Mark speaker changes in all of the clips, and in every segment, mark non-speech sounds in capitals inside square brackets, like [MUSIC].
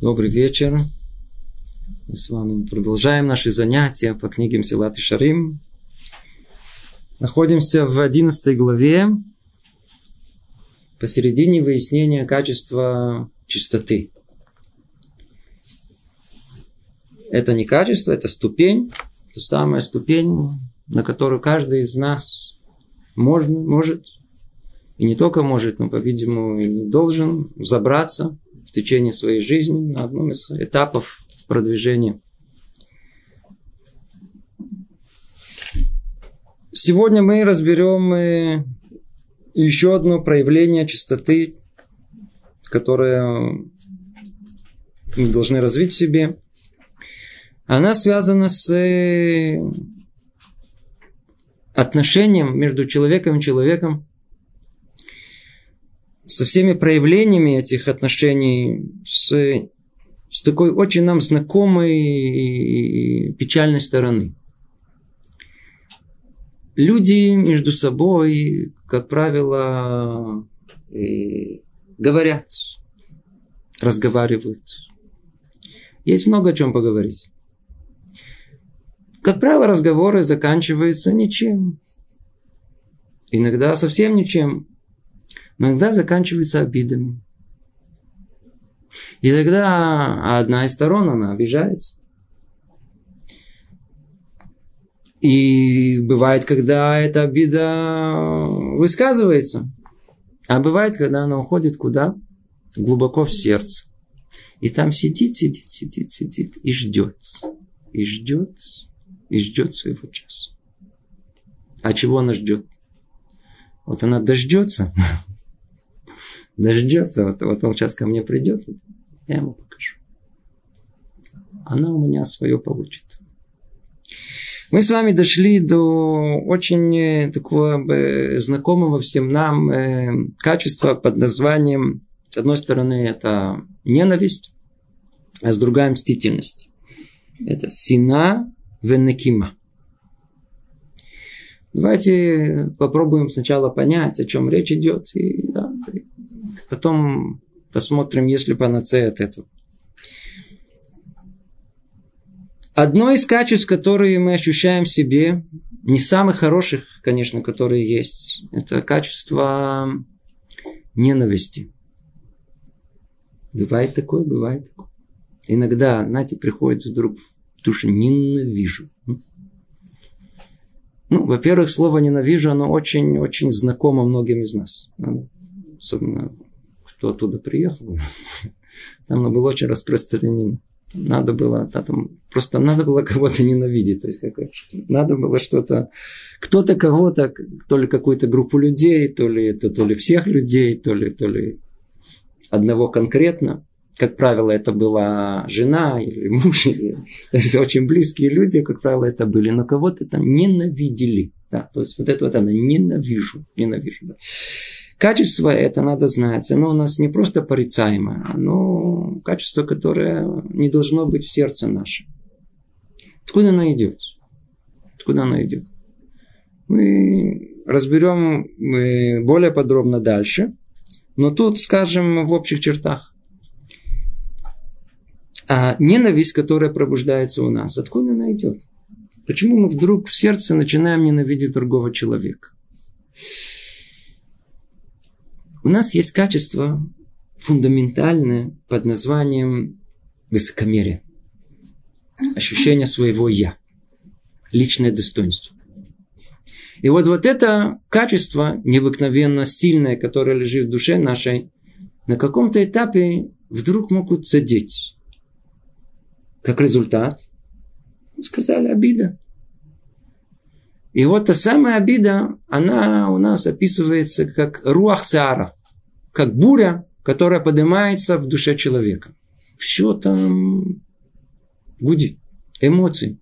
Speaker 1: Добрый вечер. Мы с вами продолжаем наши занятия по книге Силат и Шарим. Находимся в 11 главе, посередине выяснения качества чистоты. Это не качество, это ступень, это самая ступень, на которую каждый из нас можно, может, и не только может, но, по-видимому, и должен забраться в течение своей жизни на одном из этапов продвижения. Сегодня мы разберем э, еще одно проявление чистоты, которое мы должны развить в себе. Она связана с э, отношением между человеком и человеком, со всеми проявлениями этих отношений, с, с такой очень нам знакомой печальной стороны. Люди между собой, как правило, говорят, разговаривают. Есть много о чем поговорить. Как правило, разговоры заканчиваются ничем. Иногда совсем ничем. Но иногда заканчиваются обидами. И тогда одна из сторон, она обижается. И бывает, когда эта обида высказывается. А бывает, когда она уходит куда? Глубоко в сердце. И там сидит, сидит, сидит, сидит и ждет. И ждет, и ждет своего часа. А чего она ждет? Вот она дождется. [LAUGHS] Дождется. Вот, вот он сейчас ко мне придет. Я ему покажу. Она у меня свое получит. Мы с вами дошли до очень э, такого э, знакомого всем нам э, качества под названием, с одной стороны, это ненависть, а с другой мстительность. Это сина венекима. Давайте попробуем сначала понять, о чем речь идет, и потом посмотрим, есть ли панацея от этого. Одно из качеств, которые мы ощущаем в себе, не самых хороших, конечно, которые есть, это качество ненависти. Бывает такое, бывает такое. Иногда, знаете, приходит вдруг в душу ненавижу. Ну, во-первых, слово ненавижу, оно очень-очень знакомо многим из нас. Особенно, кто оттуда приехал. Там оно было очень распространено. Надо было, да, там, просто надо было кого-то ненавидеть. То есть, как, надо было что-то, кто-то кого-то, то ли какую-то группу людей, то ли, то, то ли всех людей, то ли, то ли одного конкретно. Как правило, это была жена или муж, или, то есть очень близкие люди, как правило, это были, но кого-то там ненавидели. Да, то есть вот это вот она ненавижу, ненавижу. Да. Качество это надо знать. Оно у нас не просто порицаемое, оно качество, которое не должно быть в сердце нашем. Откуда оно идет? Откуда оно идет? Мы разберем более подробно дальше. Но тут скажем в общих чертах. А ненависть, которая пробуждается у нас, откуда она идет? Почему мы вдруг в сердце начинаем ненавидеть другого человека? У нас есть качество фундаментальное под названием высокомерие. Ощущение своего «я». Личное достоинство. И вот, вот это качество необыкновенно сильное, которое лежит в душе нашей, на каком-то этапе вдруг могут задеть. Как результат, сказали, обида. И вот та самая обида, она у нас описывается как руахсара, как буря, которая поднимается в душе человека. Все там гудит, эмоции.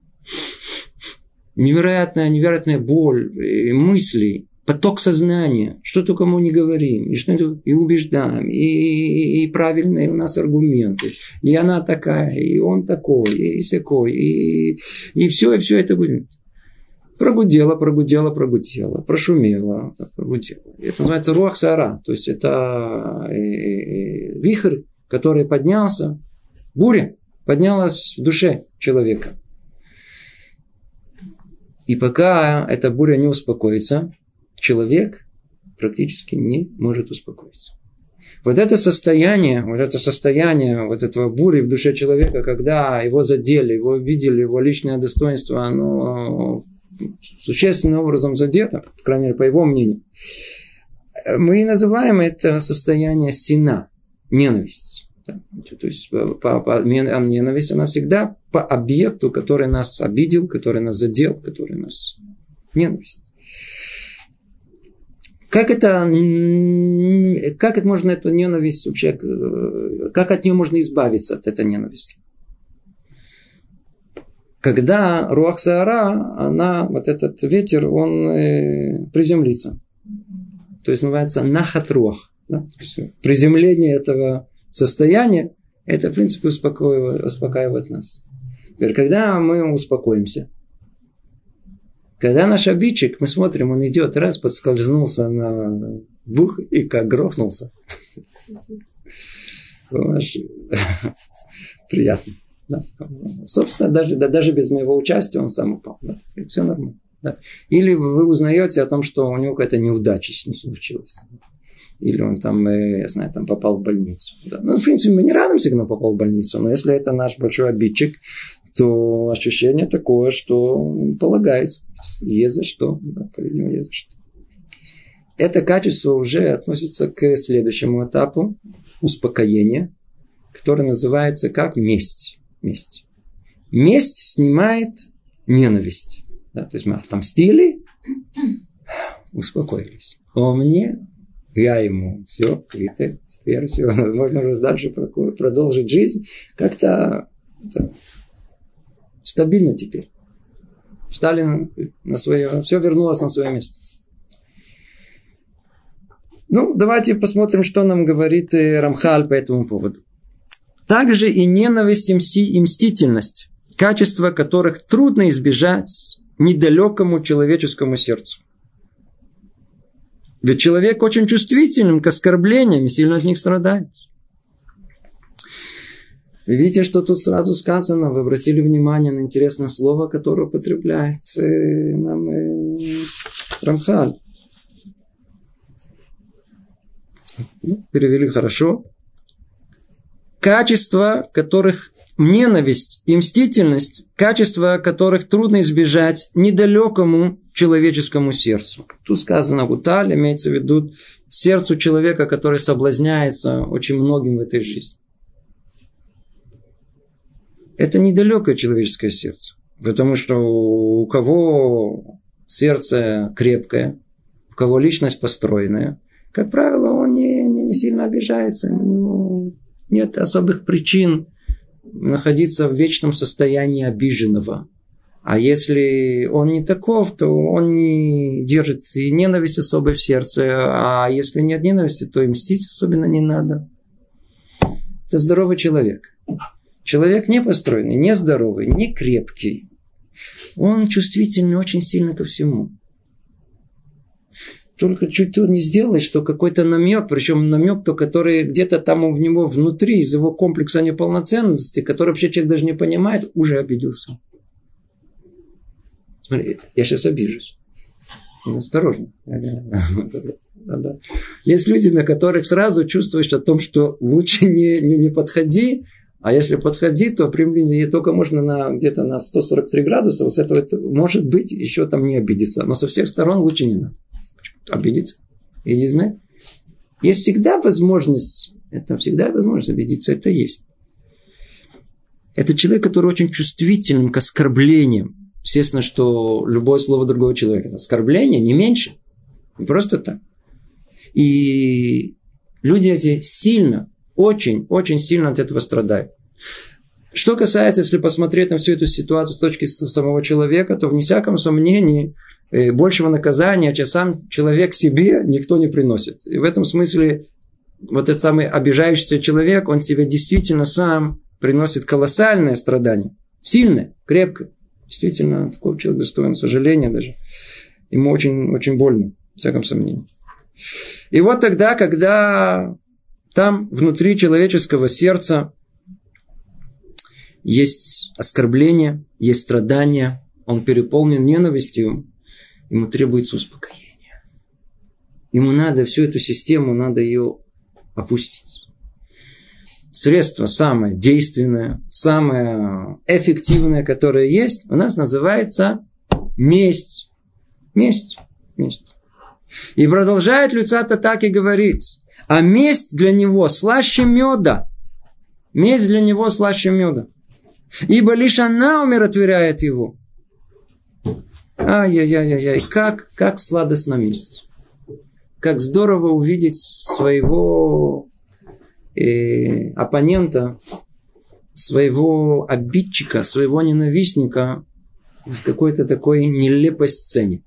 Speaker 1: Невероятная, невероятная боль, мысли, поток сознания, что только мы не говорим, и, что и убеждаем, и, и, и правильные у нас аргументы, и она такая, и он такой, и всякой, и, и все, и все это будет. Прогудела, прогудела, прогудела, прошумела, прогудела. Это называется руах сара, то есть это э, э, вихрь, который поднялся, Буря поднялась в душе человека. И пока эта буря не успокоится, человек практически не может успокоиться. Вот это состояние, вот это состояние вот этого бури в душе человека, когда его задели, его обидели, его личное достоинство, оно существенным образом задето, по крайней мере, по его мнению. Мы называем это состояние сина, ненависть. То есть по, по, ненависть, она всегда по объекту, который нас обидел, который нас задел, который нас... Ненависть. Как это, как это можно эту ненависть вообще, как от нее можно избавиться, от этой ненависти? Когда Руах Саара, она, вот этот ветер, он э, приземлится. То есть называется нахат руах. Да? Приземление этого состояния, это, в принципе, успокаивает, успокаивает нас. Теперь, когда мы успокоимся, когда наш обидчик, мы смотрим, он идет, раз, подскользнулся на бух и как грохнулся. [LAUGHS] [LAUGHS] Приятно. Да. Собственно, даже, да, даже без моего участия он сам упал. Да. все нормально. Да. Или вы узнаете о том, что у него какая-то неудача не случилась. Или он там, э, я знаю, там попал в больницу. Да. Ну, в принципе, мы не радуемся, когда он попал в больницу, но если это наш большой обидчик, то ощущение такое, что полагается. Есть за что. Да, по-видимому, есть за что. Это качество уже относится к следующему этапу успокоения, который называется как месть. Месть. Месть снимает ненависть. Да, то есть мы отомстили, успокоились. А мне, я ему, все, и теперь все, можно уже дальше продолжить жизнь. Как-то стабильно теперь. Встали на, на свое, все вернулось на свое место. Ну, давайте посмотрим, что нам говорит э, Рамхаль по этому поводу. Также и ненависть и мстительность, качества которых трудно избежать недалекому человеческому сердцу. Ведь человек очень чувствителен к оскорблениям и сильно от них страдает. Вы видите, что тут сразу сказано, вы обратили внимание на интересное слово, которое употребляет э, нам э, Рамхаль. Ну, перевели хорошо. Качества, которых ненависть и мстительность, качества которых трудно избежать недалекому человеческому сердцу. Тут сказано гуталь, имеется в виду сердцу человека, который соблазняется очень многим в этой жизни это недалекое человеческое сердце. Потому что у кого сердце крепкое, у кого личность построенная, как правило, он не, не, не сильно обижается. У него нет особых причин находиться в вечном состоянии обиженного. А если он не таков, то он не держит и ненависть особой в сердце. А если нет ненависти, то и мстить особенно не надо. Это здоровый человек. Человек не построенный, не здоровый, не крепкий. Он чувствительный очень сильно ко всему. Только чуть то не сделать, что какой-то намек, причем намек, то, который где-то там у него внутри, из его комплекса неполноценности, который вообще человек даже не понимает, уже обиделся. Смотри, я сейчас обижусь. Ну, осторожно. [LAUGHS] Есть люди, на которых сразу чувствуешь о том, что лучше не, не, не подходи, а если подходить, то приблизительно только можно на, где-то на 143 градуса. Вот с этого это, может быть еще там не обидеться. Но со всех сторон лучше не надо. Обидеться. Я не знаю. Есть всегда возможность, это всегда возможность обидеться, это есть. Это человек, который очень чувствителен к оскорблениям. Естественно, что любое слово другого человека – это оскорбление, не меньше. Не просто так. И люди эти сильно очень, очень сильно от этого страдают. Что касается, если посмотреть на всю эту ситуацию с точки самого человека, то вне всяком сомнении э, большего наказания, чем сам человек себе, никто не приносит. И в этом смысле вот этот самый обижающийся человек, он себе действительно сам приносит колоссальное страдание. Сильное, крепкое. Действительно, такой человек достоин сожаления даже. Ему очень, очень больно, в всяком сомнении. И вот тогда, когда там внутри человеческого сердца есть оскорбление, есть страдания, он переполнен ненавистью, ему требуется успокоение. Ему надо всю эту систему, надо ее опустить. Средство самое действенное, самое эффективное, которое есть, у нас называется месть. Месть. Месть. И продолжает Люцата так и говорить. А месть для него слаще меда. Месть для него слаще меда. Ибо лишь она умиротворяет его. Ай-яй-яй-яй, как, как сладостна месть. Как здорово увидеть своего э, оппонента, своего обидчика, своего ненавистника в какой-то такой нелепой сцене.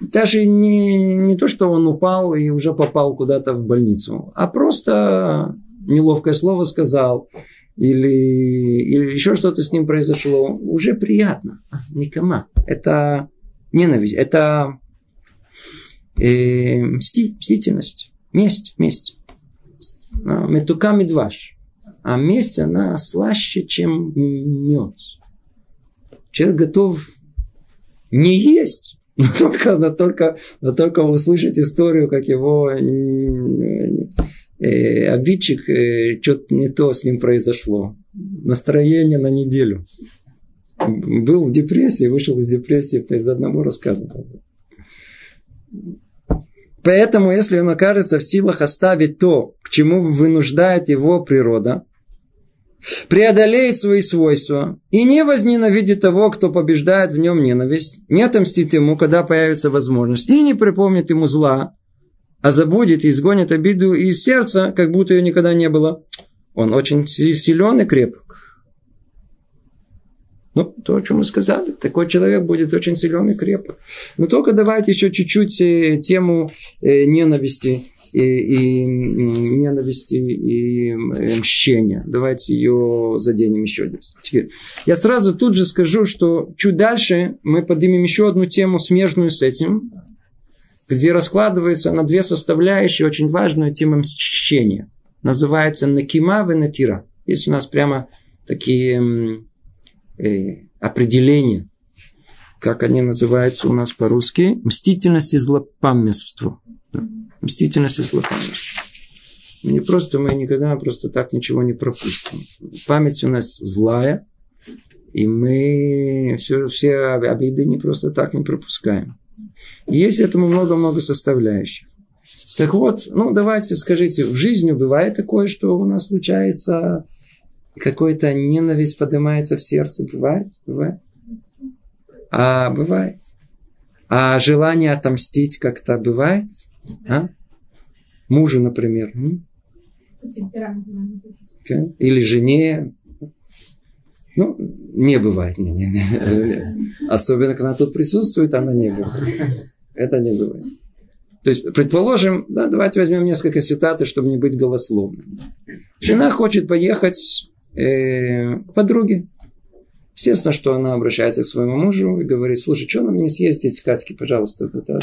Speaker 1: Даже не, не то, что он упал и уже попал куда-то в больницу, а просто неловкое слово сказал, или, или еще что-то с ним произошло, уже приятно. Никома. Это ненависть, это э, мсти, мстительность, месть, месть. Метука медваш. А месть, она слаще, чем мед. Человек готов не есть, [LAUGHS] но только, но только, но только услышать историю, как его э, обидчик, э, что-то не то с ним произошло. Настроение на неделю. Был в депрессии, вышел из депрессии, то есть одному рассказывал. Поэтому, если он окажется в силах оставить то, к чему вынуждает его природа, преодолеет свои свойства и не возненавидит того, кто побеждает в нем ненависть, не отомстит ему, когда появится возможность, и не припомнит ему зла, а забудет и изгонит обиду из сердца, как будто ее никогда не было. Он очень силен и крепок. Ну, то, о чем мы сказали, такой человек будет очень силен и крепок. Но только давайте еще чуть-чуть э, тему э, ненависти и, и ненависти и мщения. Давайте ее заденем еще раз. Теперь, я сразу тут же скажу, что чуть дальше мы поднимем еще одну тему, смежную с этим, где раскладывается на две составляющие очень важную тему мщения. Называется накима и натира. Есть у нас прямо такие э, определения, как они называются у нас по-русски, мстительность и злопамятство. Мстительность и злопамятство. Не просто мы никогда просто так ничего не пропустим. Память у нас злая, и мы все, все обиды не просто так не пропускаем. Есть этому много-много составляющих. Так вот, ну давайте скажите, в жизни бывает такое, что у нас случается какой-то ненависть поднимается в сердце? Бывает? Бывает. А бывает. А желание отомстить как-то бывает? А? Мужу, например. Okay. Или жене. Ну, не бывает. Не, не, не. [LAUGHS] Особенно, когда она тут присутствует, она не бывает. Это не бывает. То есть, предположим, да, давайте возьмем несколько ситуаций, чтобы не быть голословным. Жена хочет поехать э, к подруге. Естественно, что она обращается к своему мужу и говорит, слушай, что нам не съездить, Катьке, пожалуйста, это, это,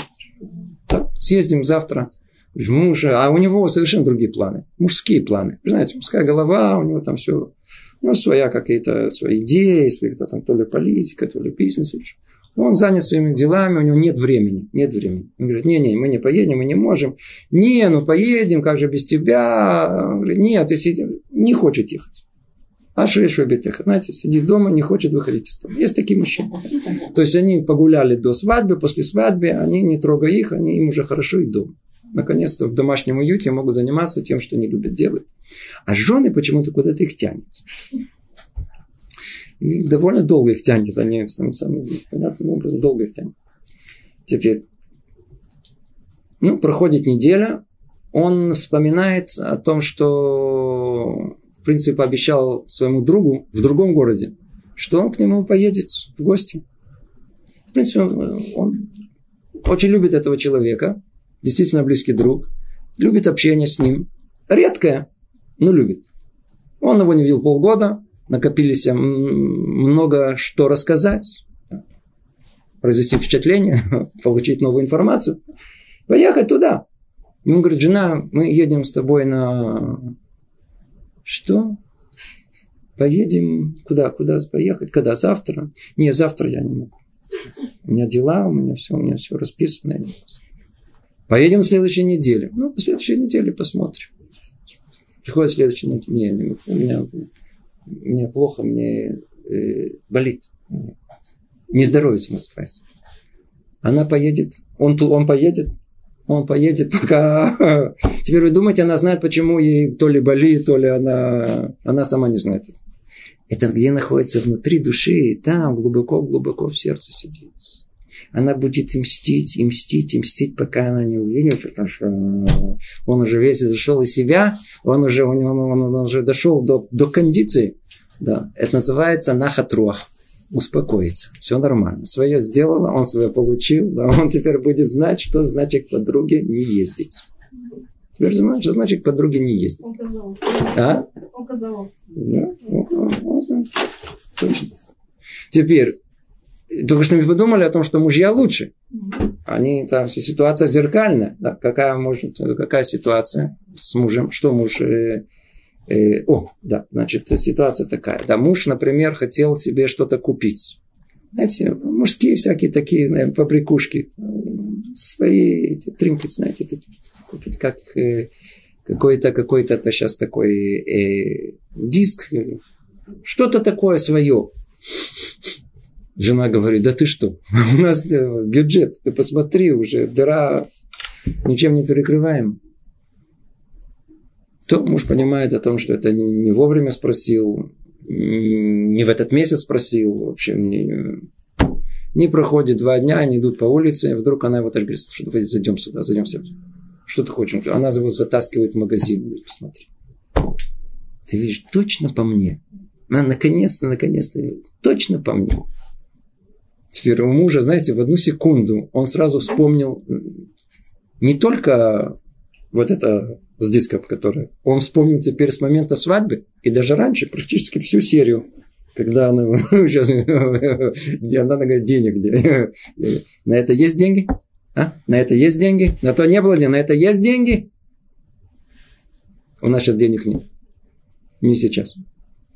Speaker 1: да, съездим завтра. Мужа, а у него совершенно другие планы, мужские планы. Вы знаете, мужская голова, у него там все, ну, своя какие-то свои идеи, свои там то ли политика, то ли бизнес. Он занят своими делами, у него нет времени, нет времени. Он говорит, не-не, мы не поедем, мы не можем. Не, ну поедем, как же без тебя? Он говорит, нет, ты не хочет ехать. А шеш бетеха. Знаете, сидит дома, не хочет выходить из дома. Есть такие мужчины. То есть они погуляли до свадьбы, после свадьбы, они не трогая их, они им уже хорошо и дома. Наконец-то в домашнем уюте могут заниматься тем, что они любят делать. А жены почему-то куда-то их тянет. И довольно долго их тянет. Они самым, самым понятным образом долго их тянет. Теперь, ну, проходит неделя, он вспоминает о том, что принципе, пообещал своему другу в другом городе, что он к нему поедет в гости. В принципе, он очень любит этого человека, действительно близкий друг, любит общение с ним. Редкое, но любит. Он его не видел полгода, накопились много что рассказать, произвести впечатление, [LAUGHS] получить новую информацию. Поехать туда. Ему говорит, жена, мы едем с тобой на что? поедем куда? Куда поехать? Когда? Завтра? Не, завтра я не могу. У меня дела, у меня все, у меня все расписано. Я не могу. Поедем в следующей неделе. Ну, в следующей неделе посмотрим. Приходит следующий неделя. Не, не. У меня, мне плохо, мне э, болит. Не здоровится называется. Она поедет, он, он поедет, он поедет, [LAUGHS] пока... Теперь вы думаете, она знает, почему ей то ли болит, то ли она... Она сама не знает. Это где находится внутри души, там глубоко-глубоко в сердце сидит. Она будет мстить, и мстить, и мстить, пока она не увидит, потому что он уже весь зашел из себя, он уже, он, он, он, он уже дошел до, до кондиции. Да, это называется нахатруах успокоиться. Все нормально. Свое сделано, он свое получил, да, [LAUGHS] он теперь будет знать, что значит подруге не ездить. Теперь знаешь, что значит подруге не ездить.
Speaker 2: Указал.
Speaker 1: А?
Speaker 2: Указал.
Speaker 1: Да, Точно. Теперь, только что мы подумали о том, что мужья лучше. Они там ситуация зеркальная. Да? Какая может, какая ситуация с мужем? Что муж э, Э, о, да, значит, ситуация такая. Да, муж, например, хотел себе что-то купить. Знаете, мужские всякие такие, знаем, фабрикушки. Свои эти тринкет, знаете, купить как э, какой-то, какой-то это сейчас такой э, диск, что-то такое свое. Жена говорит, да ты что, [LAUGHS] у нас бюджет, ты посмотри, уже дыра ничем не перекрываем то муж понимает о том, что это не вовремя спросил, не в этот месяц спросил, в общем, не, не проходит два дня, они идут по улице, вдруг она его так говорит, что давайте зайдем сюда, зайдем сюда. Что ты хочешь? Она его затаскивает в магазин. Говорит, посмотри. Ты видишь, точно по мне. А, наконец-то, наконец-то, точно по мне. Теперь у мужа, знаете, в одну секунду он сразу вспомнил не только вот это с диском, который он вспомнил теперь с момента свадьбы и даже раньше практически всю серию, когда она [LAUGHS] сейчас, где она говорит, денег где. [LAUGHS] На это есть деньги? А? На это есть деньги? На то не было денег, на это есть деньги? У нас сейчас денег нет. Не сейчас.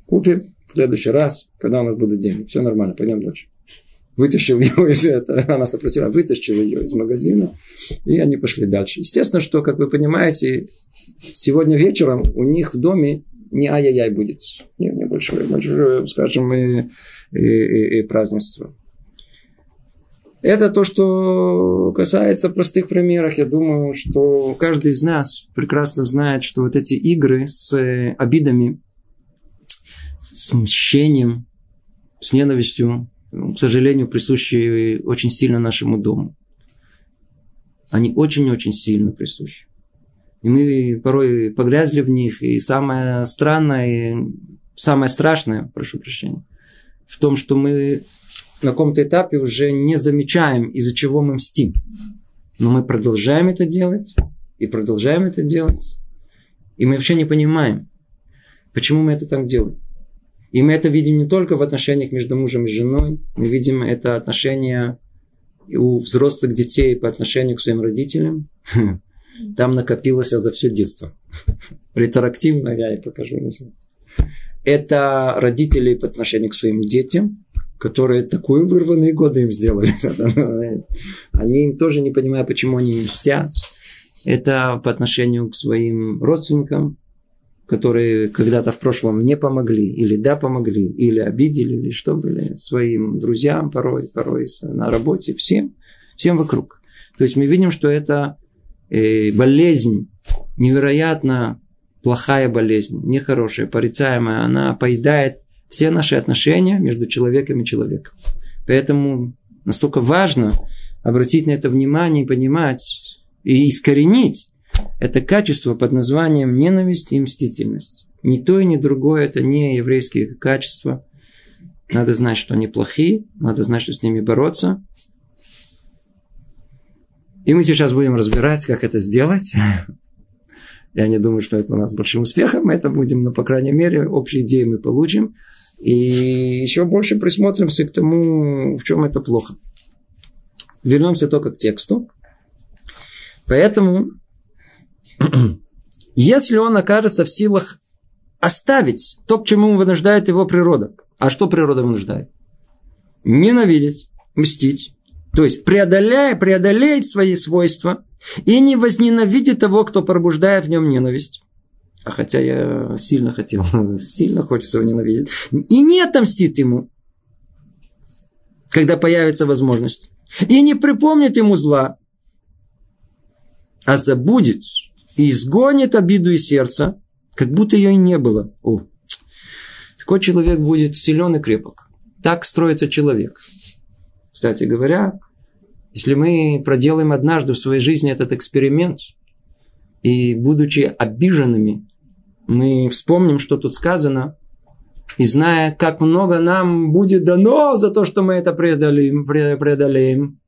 Speaker 1: Купим в следующий раз, когда у нас будут деньги. Все нормально, пойдем дальше вытащил его из этого, [LAUGHS] она сопротивлялась, вытащил ее из магазина, и они пошли дальше. Естественно, что, как вы понимаете, сегодня вечером у них в доме не ай-яй-яй будет, не, не больше, больше, скажем, и, и, и, и празднество. Это то, что касается простых примеров. Я думаю, что каждый из нас прекрасно знает, что вот эти игры с обидами, с мщением, с ненавистью, к сожалению, присущи очень сильно нашему дому. Они очень-очень сильно присущи. И мы порой погрязли в них. И самое странное, и самое страшное, прошу прощения, в том, что мы на каком-то этапе уже не замечаем, из-за чего мы мстим. Но мы продолжаем это делать, и продолжаем это делать. И мы вообще не понимаем, почему мы это так делаем. И мы это видим не только в отношениях между мужем и женой, мы видим это отношение у взрослых детей по отношению к своим родителям. [LAUGHS] Там накопилось за все детство. [LAUGHS] Ретрактивно я и покажу. Это родители по отношению к своим детям, которые такую вырванные годы им сделали. [LAUGHS] Они им тоже не понимают, почему они не мстят. Это по отношению к своим родственникам, которые когда-то в прошлом не помогли, или да, помогли, или обидели, или что были своим друзьям порой, порой на работе, всем, всем вокруг. То есть мы видим, что это э, болезнь, невероятно плохая болезнь, нехорошая, порицаемая, она поедает все наши отношения между человеком и человеком. Поэтому настолько важно обратить на это внимание и понимать, и искоренить это качество под названием ненависть и мстительность. Ни то и ни другое это не еврейские качества. Надо знать, что они плохие, надо знать, что с ними бороться. И мы сейчас будем разбирать, как это сделать. [LAUGHS] Я не думаю, что это у нас большим успехом. Мы это будем, но, по крайней мере, общие идеи мы получим. И еще больше присмотримся к тому, в чем это плохо. Вернемся только к тексту. Поэтому [CLEARS THROAT] если он окажется в силах оставить то, к чему вынуждает его природа. А что природа вынуждает? Ненавидеть, мстить. То есть преодоляя, преодолеет свои свойства и не возненавидит того, кто пробуждает в нем ненависть. А хотя я сильно хотел, [LAUGHS] сильно хочется его ненавидеть. И не отомстит ему, когда появится возможность. И не припомнит ему зла, а забудет и изгонит обиду из сердца, как будто ее и не было. О, такой человек будет силен и крепок. Так строится человек. Кстати говоря, если мы проделаем однажды в своей жизни этот эксперимент, и будучи обиженными, мы вспомним, что тут сказано, и зная, как много нам будет дано за то, что мы это преодолеем, преодолеем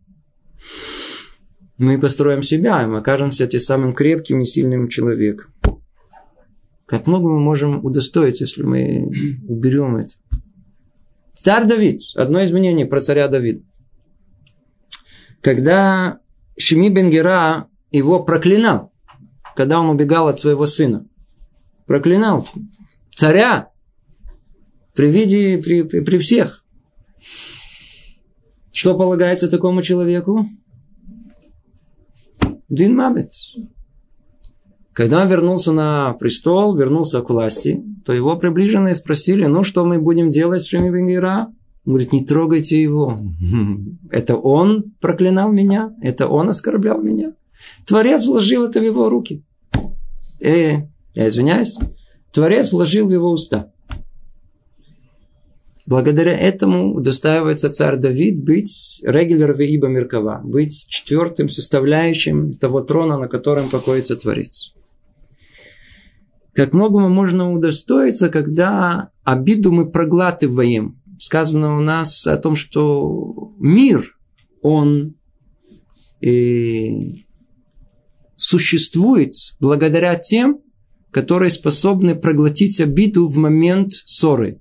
Speaker 1: мы построим себя, и мы окажемся тем самым крепким и сильным человеком. Как много мы можем удостоиться, если мы уберем это. Царь Давид. Одно из мнений про царя Давида. Когда Шими Бенгера его проклинал, когда он убегал от своего сына. Проклинал царя при виде, при, при, при всех. Что полагается такому человеку? Дин Мамет. Когда он вернулся на престол, вернулся к власти, то его приближенные спросили, ну что мы будем делать с Шеми Бенгера? Он говорит, не трогайте его. [LAUGHS] Это он проклинал меня, это он оскорблял меня. Творец вложил это в его руки. Э, я извиняюсь. Творец вложил в его уста. Благодаря этому удостаивается царь Давид быть регулер ибо Меркава, быть четвертым составляющим того трона, на котором покоится Творец. Как многому можно удостоиться, когда обиду мы проглатываем. Сказано у нас о том, что мир, он и существует благодаря тем, которые способны проглотить обиду в момент ссоры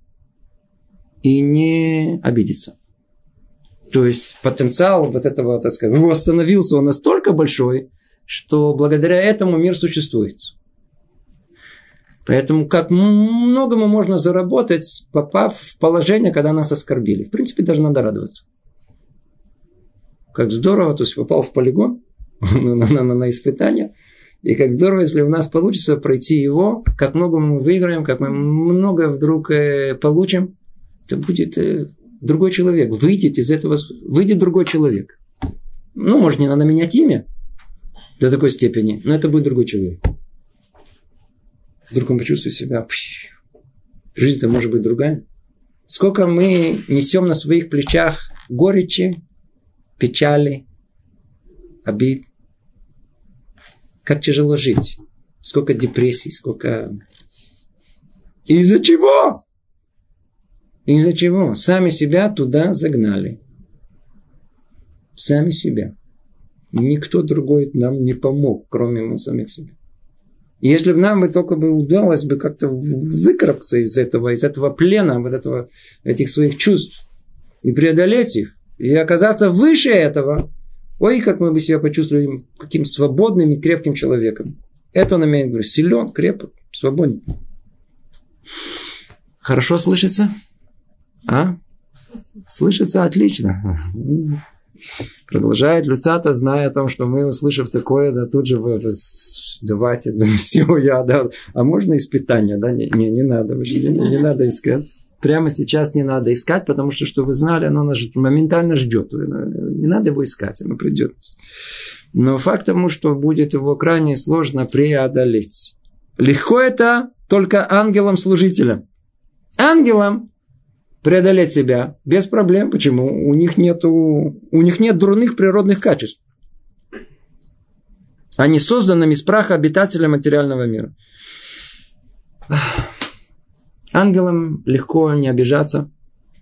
Speaker 1: и не обидеться. То есть потенциал вот этого, так сказать, восстановился он настолько большой, что благодаря этому мир существует. Поэтому как многому можно заработать, попав в положение, когда нас оскорбили. В принципе, даже надо радоваться. Как здорово, то есть попал в полигон [LAUGHS] на, на, на, на испытание. И как здорово, если у нас получится пройти его, как много мы выиграем, как мы много вдруг э, получим, это будет э, другой человек. Выйдет из этого, выйдет другой человек. Ну, может, не надо менять имя до такой степени, но это будет другой человек. Вдруг он почувствует себя, жизнь-то может быть другая. Сколько мы несем на своих плечах горечи, печали, обид. Как тяжело жить. Сколько депрессий, сколько... Из-за чего? Из-за чего? Сами себя туда загнали. Сами себя. Никто другой нам не помог, кроме мы самих себя. Если бы нам бы только бы удалось бы как-то выкарабкаться из этого, из этого плена, вот этого, этих своих чувств, и преодолеть их, и оказаться выше этого, ой, как мы бы себя почувствовали каким свободным и крепким человеком. Это он имеет в виду. Силен, крепок, свободен. Хорошо слышится? А? Слышится отлично. Продолжает Люцата, зная о том, что мы, услышав такое, да, тут же давайте, да, [LAUGHS] все, я, да. А можно испытание, да? Не, не, не надо, не, не надо искать. Прямо сейчас не надо искать, потому что, что вы знали, оно нас моментально ждет. Не надо его искать, оно придет. Но факт тому, что будет его крайне сложно преодолеть. Легко это только ангелам-служителям. Ангелам преодолеть себя без проблем. Почему? У них, нету, у них нет дурных природных качеств. Они созданы из праха обитателя материального мира. Ангелам легко не обижаться.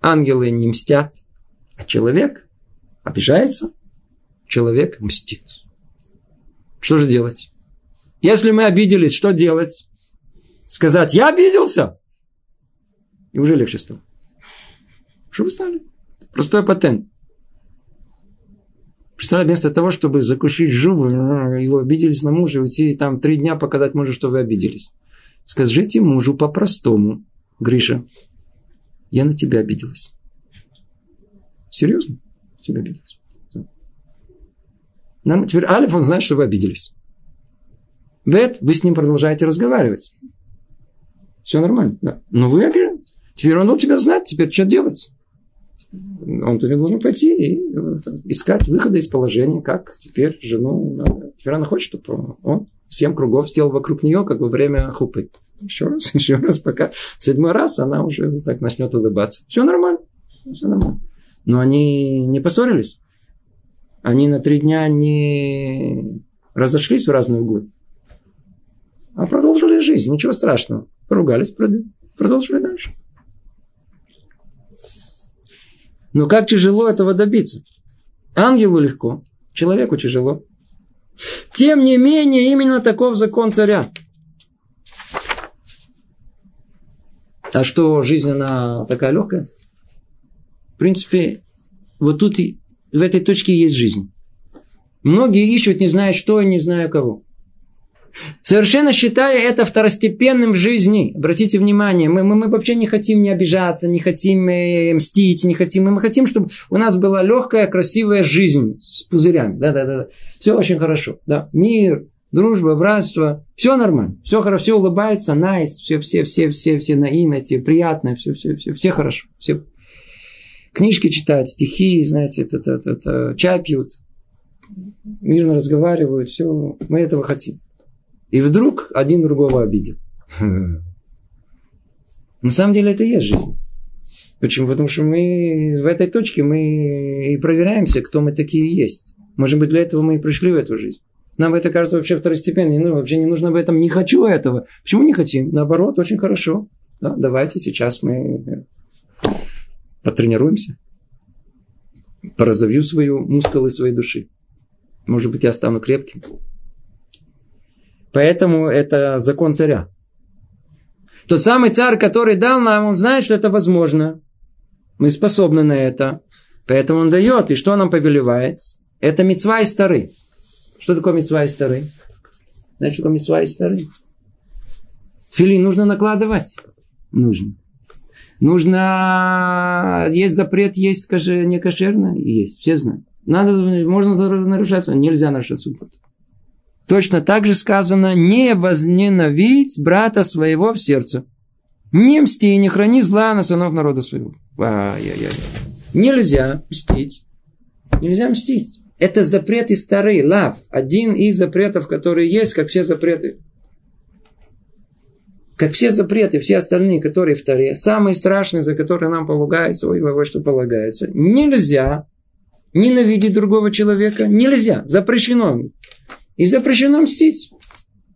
Speaker 1: Ангелы не мстят. А человек обижается. Человек мстит. Что же делать? Если мы обиделись, что делать? Сказать, я обиделся? И уже легче стало. Что вы стали? Простой патент. Представляете, вместо того, чтобы закусить зубы, его обиделись на мужа, уйти там три дня показать мужу, что вы обиделись. Скажите мужу по-простому, Гриша, я на тебя обиделась. Серьезно? Тебя обиделась. Нам теперь Алиф, он знает, что вы обиделись. Бет, вы с ним продолжаете разговаривать. Все нормально, да. Но вы обиделись. Теперь он дал тебя знать, теперь что делать? Он должен пойти и э, искать выхода из положения, как теперь жену... Теперь она хочет, чтобы он семь кругов сделал вокруг нее, как во время хупы. Еще раз, [LAUGHS] еще раз, пока седьмой раз она уже так начнет улыбаться. Все нормально, все нормально. Но они не поссорились. Они на три дня не разошлись в разные углы. А продолжили жизнь, ничего страшного. Поругались, продолжили дальше. Но как тяжело этого добиться? Ангелу легко, человеку тяжело. Тем не менее, именно таков закон царя. А что, жизнь, она такая легкая? В принципе, вот тут в этой точке есть жизнь. Многие ищут, не зная что и не зная кого. Совершенно считая это второстепенным в жизни. Обратите внимание, мы, мы, мы вообще не хотим не обижаться, не хотим э, мстить, не хотим. Мы хотим, чтобы у нас была легкая, красивая жизнь с пузырями. Да, да, да. Все очень хорошо. Да. Мир, дружба, братство, все нормально, все хорошо, все улыбается, nice, все, все, все, все, все на инете, приятно, все, все, все, все хорошо, все книжки читают, стихи, знаете, это, это, это, чай пьют, мирно разговаривают, все, мы этого хотим. И вдруг один другого обидел. На самом деле это и есть жизнь. Почему? Потому что мы в этой точке мы и проверяемся, кто мы такие есть. Может быть, для этого мы и пришли в эту жизнь. Нам это кажется вообще второстепенно. Ну, вообще не нужно об этом. Не хочу этого. Почему не хотим? Наоборот, очень хорошо. Да, давайте сейчас мы потренируемся. Поразовью свою мускулы своей души. Может быть, я стану крепким. Поэтому это закон царя. Тот самый царь, который дал нам, он знает, что это возможно. Мы способны на это. Поэтому он дает. И что нам повелевает? Это мецва и стары. Что такое мецва и стары? Знаешь, что такое мецва и стары? Фили нужно накладывать. Нужно. Нужно... Есть запрет, есть, скажи, не кошерно? Есть. Все знают. Надо, можно нарушать, нельзя нарушать субботу. Точно так же сказано, не возненавидь брата своего в сердце. Не мсти, не храни зла на сынов народа своего. Ай-яй-яй. Нельзя мстить. Нельзя мстить. Это запреты старые, лав. Один из запретов, которые есть, как все запреты. Как все запреты, все остальные, которые в Таре, самые страшные, за которые нам полагается, ой, ой, что полагается. Нельзя ненавидеть другого человека. Нельзя. Запрещено. И запрещено мстить.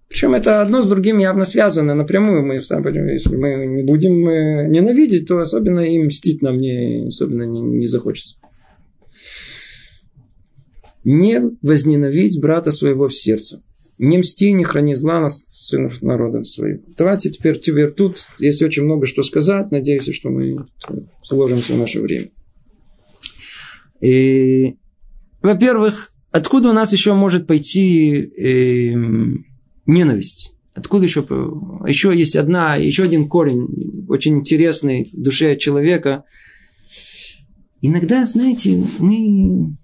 Speaker 1: Причем это одно с другим явно связано напрямую. Мы если мы не будем э, ненавидеть, то особенно им мстить нам не, особенно не, не захочется. Не возненавидь брата своего в сердце. Не мсти, не храни зла на сынов народа своего. Давайте теперь, теперь тут есть очень много что сказать. Надеюсь, что мы сложимся в наше время. И, во-первых, Откуда у нас еще может пойти э, ненависть? Откуда еще? Еще есть одна, еще один корень, очень интересный в душе человека. Иногда, знаете, мы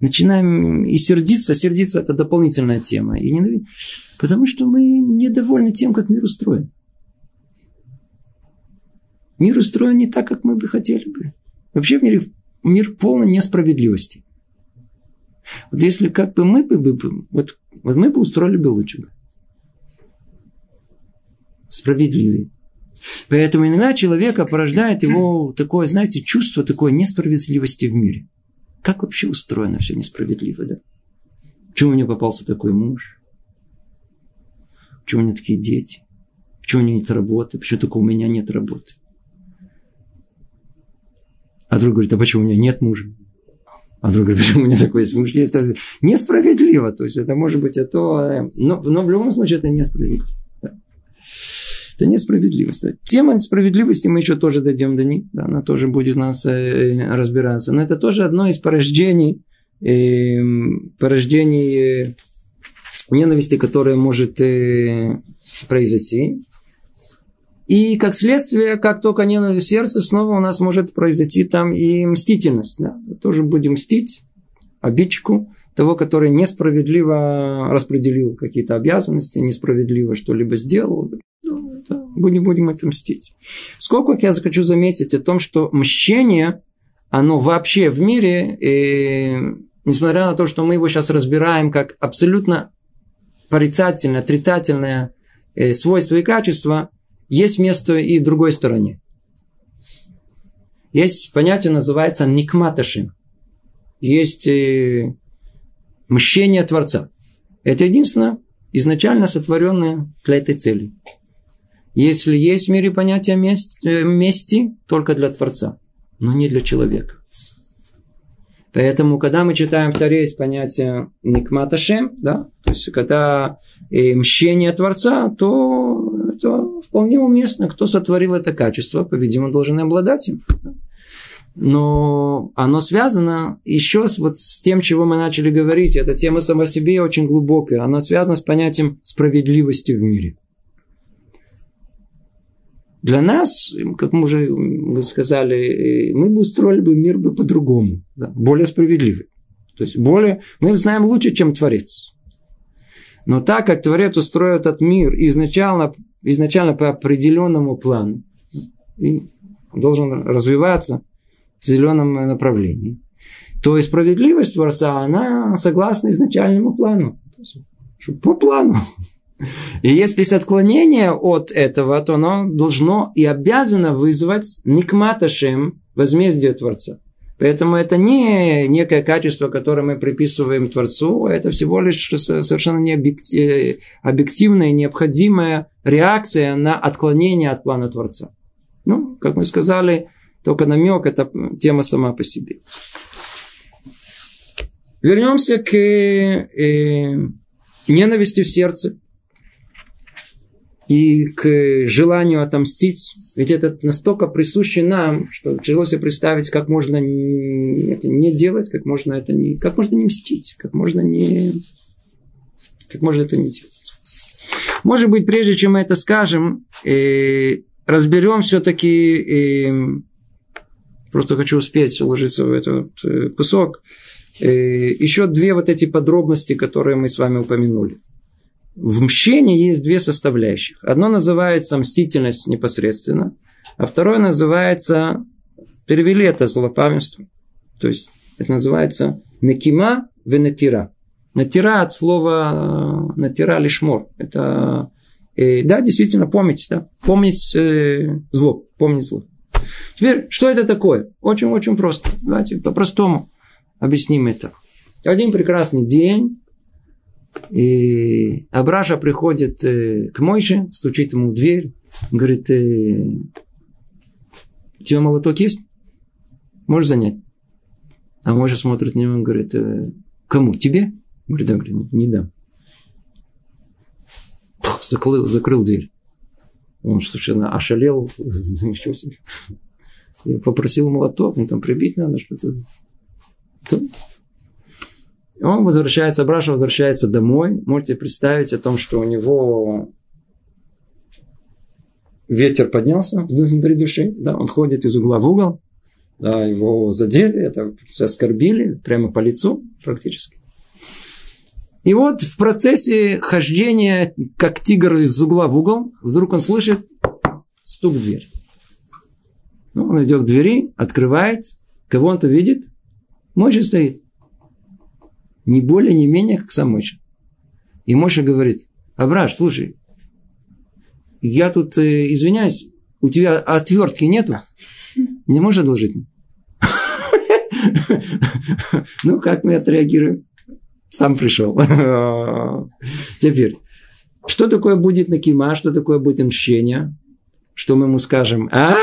Speaker 1: начинаем и сердиться. Сердиться – это дополнительная тема. И ненавидеть, потому что мы недовольны тем, как мир устроен. Мир устроен не так, как мы бы хотели бы. Вообще в мире мир полный несправедливости. Вот если как бы мы бы, вот, вот мы бы устроили бы лучше бы. Справедливее. Поэтому иногда человека порождает его такое, знаете, чувство такой несправедливости в мире. Как вообще устроено все несправедливо, да? Почему мне попался такой муж? Почему у меня такие дети? Почему у меня нет работы? Почему только у меня нет работы? А друг говорит, а почему у меня нет мужа? А другой говорит, почему [LAUGHS] у меня такое есть? Это несправедливо. То есть это может быть это, но, но в любом случае это несправедливо. Это несправедливость. Тема несправедливости мы еще тоже дойдем до них. Да, она тоже будет у нас э, разбираться. Но это тоже одно из порождений, э, порождений э, ненависти, которое может э, произойти. И как следствие, как только ненависть в сердце, снова у нас может произойти там и мстительность. Да? Тоже будем мстить обидчику, того, который несправедливо распределил какие-то обязанности, несправедливо что-либо сделал. Ну, это, будем, будем это мстить. Сколько я хочу заметить о том, что мщение, оно вообще в мире, и, несмотря на то, что мы его сейчас разбираем как абсолютно порицательное, отрицательное э, свойство и качество, есть место и другой стороне. Есть понятие, называется никматашим. Есть э, мщение Творца. Это единственное изначально сотворенное для этой цели. Если есть в мире понятие э, мести только для Творца, но не для человека. Поэтому, когда мы читаем в Таре, есть понятие Никматашем, да, то есть, когда э, мщение Творца, то это вполне уместно. Кто сотворил это качество, по-видимому, должен обладать им. Но оно связано еще с, вот с тем, чего мы начали говорить. Эта тема сама себе очень глубокая. Она связана с понятием справедливости в мире. Для нас, как мы уже сказали, мы бы устроили бы мир бы по-другому, да, более справедливый. То есть более, мы знаем лучше, чем Творец. Но так как Творец устроил этот мир изначально, изначально по определенному плану, и должен развиваться в зеленом направлении, то и справедливость Творца, она согласна изначальному плану. По плану. И если есть отклонение от этого, то оно должно и обязано вызвать никматашем возмездие Творца. Поэтому это не некое качество, которое мы приписываем Творцу, это всего лишь совершенно не объективная, необходимая реакция на отклонение от плана Творца. Ну, как мы сказали, только намек, это тема сама по себе. Вернемся к э, ненависти в сердце и к желанию отомстить. Ведь это настолько присуще нам, что тяжело себе представить, как можно это не делать, как можно это не, как можно не мстить, как можно не, как можно это не делать. Может быть, прежде чем мы это скажем, э, разберем все-таки, э, просто хочу успеть уложиться в этот э, кусок, э, еще две вот эти подробности, которые мы с вами упомянули. В мщении есть две составляющих. Одно называется мстительность непосредственно, а второе называется, перевели это злопамятство. То есть, это называется накима венатира. Натира от слова э, натира лишмор. Это, э, да, действительно, помнить, да, помнить э, зло, помнить зло. Теперь, что это такое? Очень-очень просто. Давайте по-простому объясним это. Один прекрасный день и Абраша приходит э, к Мойше, стучит ему в дверь, говорит, э, у тебя молоток есть? Можешь занять? А Мойша смотрит на него и говорит, э, кому? Тебе? Говорит, да, говорит, не дам. Закрыл, закрыл дверь. Он совершенно ошалел. [LAUGHS] Я попросил молоток, ну там прибить надо что-то. Он возвращается, Браша возвращается домой. Можете представить о том, что у него ветер поднялся внутри души. Да, он ходит из угла в угол. Да, его задели, это оскорбили прямо по лицу практически. И вот в процессе хождения, как тигр из угла в угол, вдруг он слышит стук в дверь. Ну, он идет к двери, открывает, кого он-то видит, Мойша стоит. Не более, не менее, как сам Мойша. И Мойша говорит, Абраш, слушай, я тут э, извиняюсь, у тебя отвертки нету? Не можешь одолжить? Ну, как мы отреагируем? Сам пришел. Теперь, что такое будет накима, что такое будет мщение? Что мы ему скажем? А,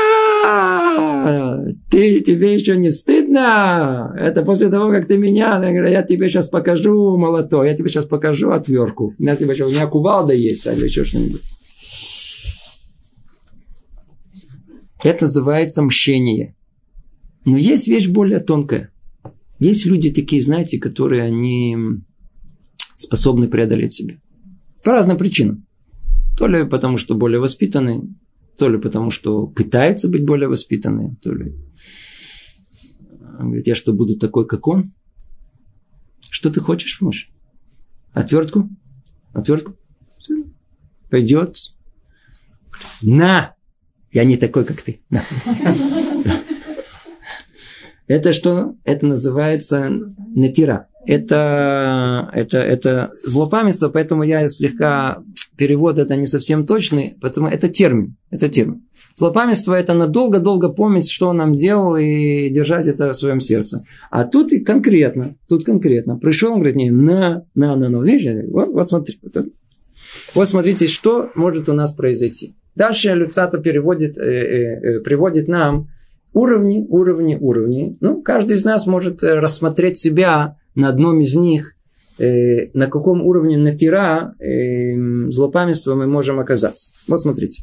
Speaker 1: ты, тебе еще не стыдно? Это после того, как ты меня, я, говорю, я тебе сейчас покажу молоток, я тебе сейчас покажу отвертку. Я тебе у меня кувалда есть, или еще что-нибудь. Это называется мщение. Но есть вещь более тонкая. Есть люди такие, знаете, которые они способны преодолеть себя. По разным причинам. То ли потому, что более воспитанный, то ли потому, что пытается быть более воспитанный, то ли... Он говорит, я что, буду такой, как он? Что ты хочешь, муж? Отвертку? Отвертку? Пойдет. На! Я не такой, как ты. Это что? Это называется натира. Это, это, это злопамятство, поэтому я слегка перевод это не совсем точный, поэтому это термин. Это термин. Злопамятство – это надолго-долго помнить, что он нам делал, и держать это в своем сердце. А тут и конкретно, тут конкретно. Пришел, он говорит, не, на, на, на, на. Видишь, вот, вот смотри. Вот, вот смотрите, что может у нас произойти. Дальше Люцата переводит, э, э, э, приводит нам уровни, уровни, уровни. Ну, каждый из нас может рассмотреть себя на одном из них, на каком уровне натира э, злопамятства мы можем оказаться. Вот смотрите.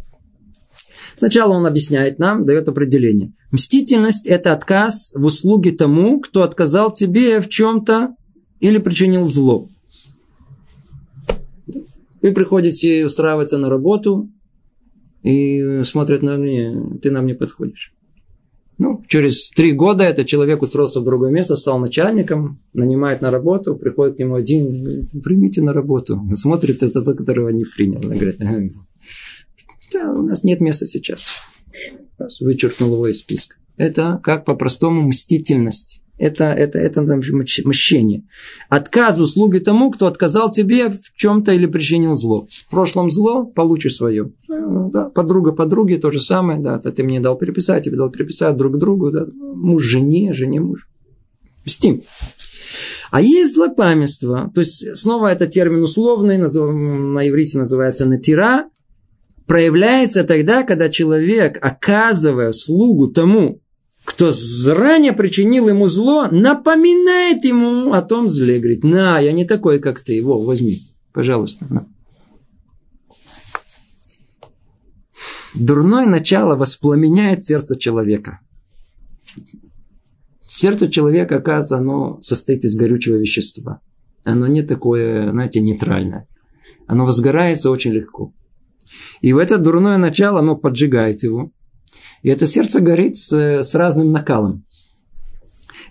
Speaker 1: Сначала он объясняет нам, дает определение. Мстительность – это отказ в услуге тому, кто отказал тебе в чем-то или причинил зло. Вы приходите устраиваться на работу и смотрят на меня, ты нам не подходишь. Ну, через три года этот человек устроился в другое место, стал начальником, нанимает на работу, приходит к нему один, примите на работу. Смотрит, это которого не принял. Он говорит, да, у нас нет места сейчас. Раз, вычеркнул его из списка. Это как по-простому мстительность. Это, это, это мщение. Отказ в услуге тому, кто отказал тебе в чем-то или причинил зло. В прошлом зло, получишь свое. Ну, да, подруга подруге то же самое. Да, ты мне дал переписать, тебе дал переписать друг другу. Да. Муж жене, жене муж. Мстим. А есть злопамятство, то есть снова это термин условный, на иврите называется натира, проявляется тогда, когда человек, оказывая слугу тому, кто заранее причинил ему зло, напоминает ему о том зле. Говорит, на, я не такой, как ты, его возьми, пожалуйста. На. Дурное начало воспламеняет сердце человека. Сердце человека, оказывается, оно состоит из горючего вещества. Оно не такое, знаете, нейтральное. Оно возгорается очень легко. И в это дурное начало оно поджигает его. И это сердце горит с, с разным накалом.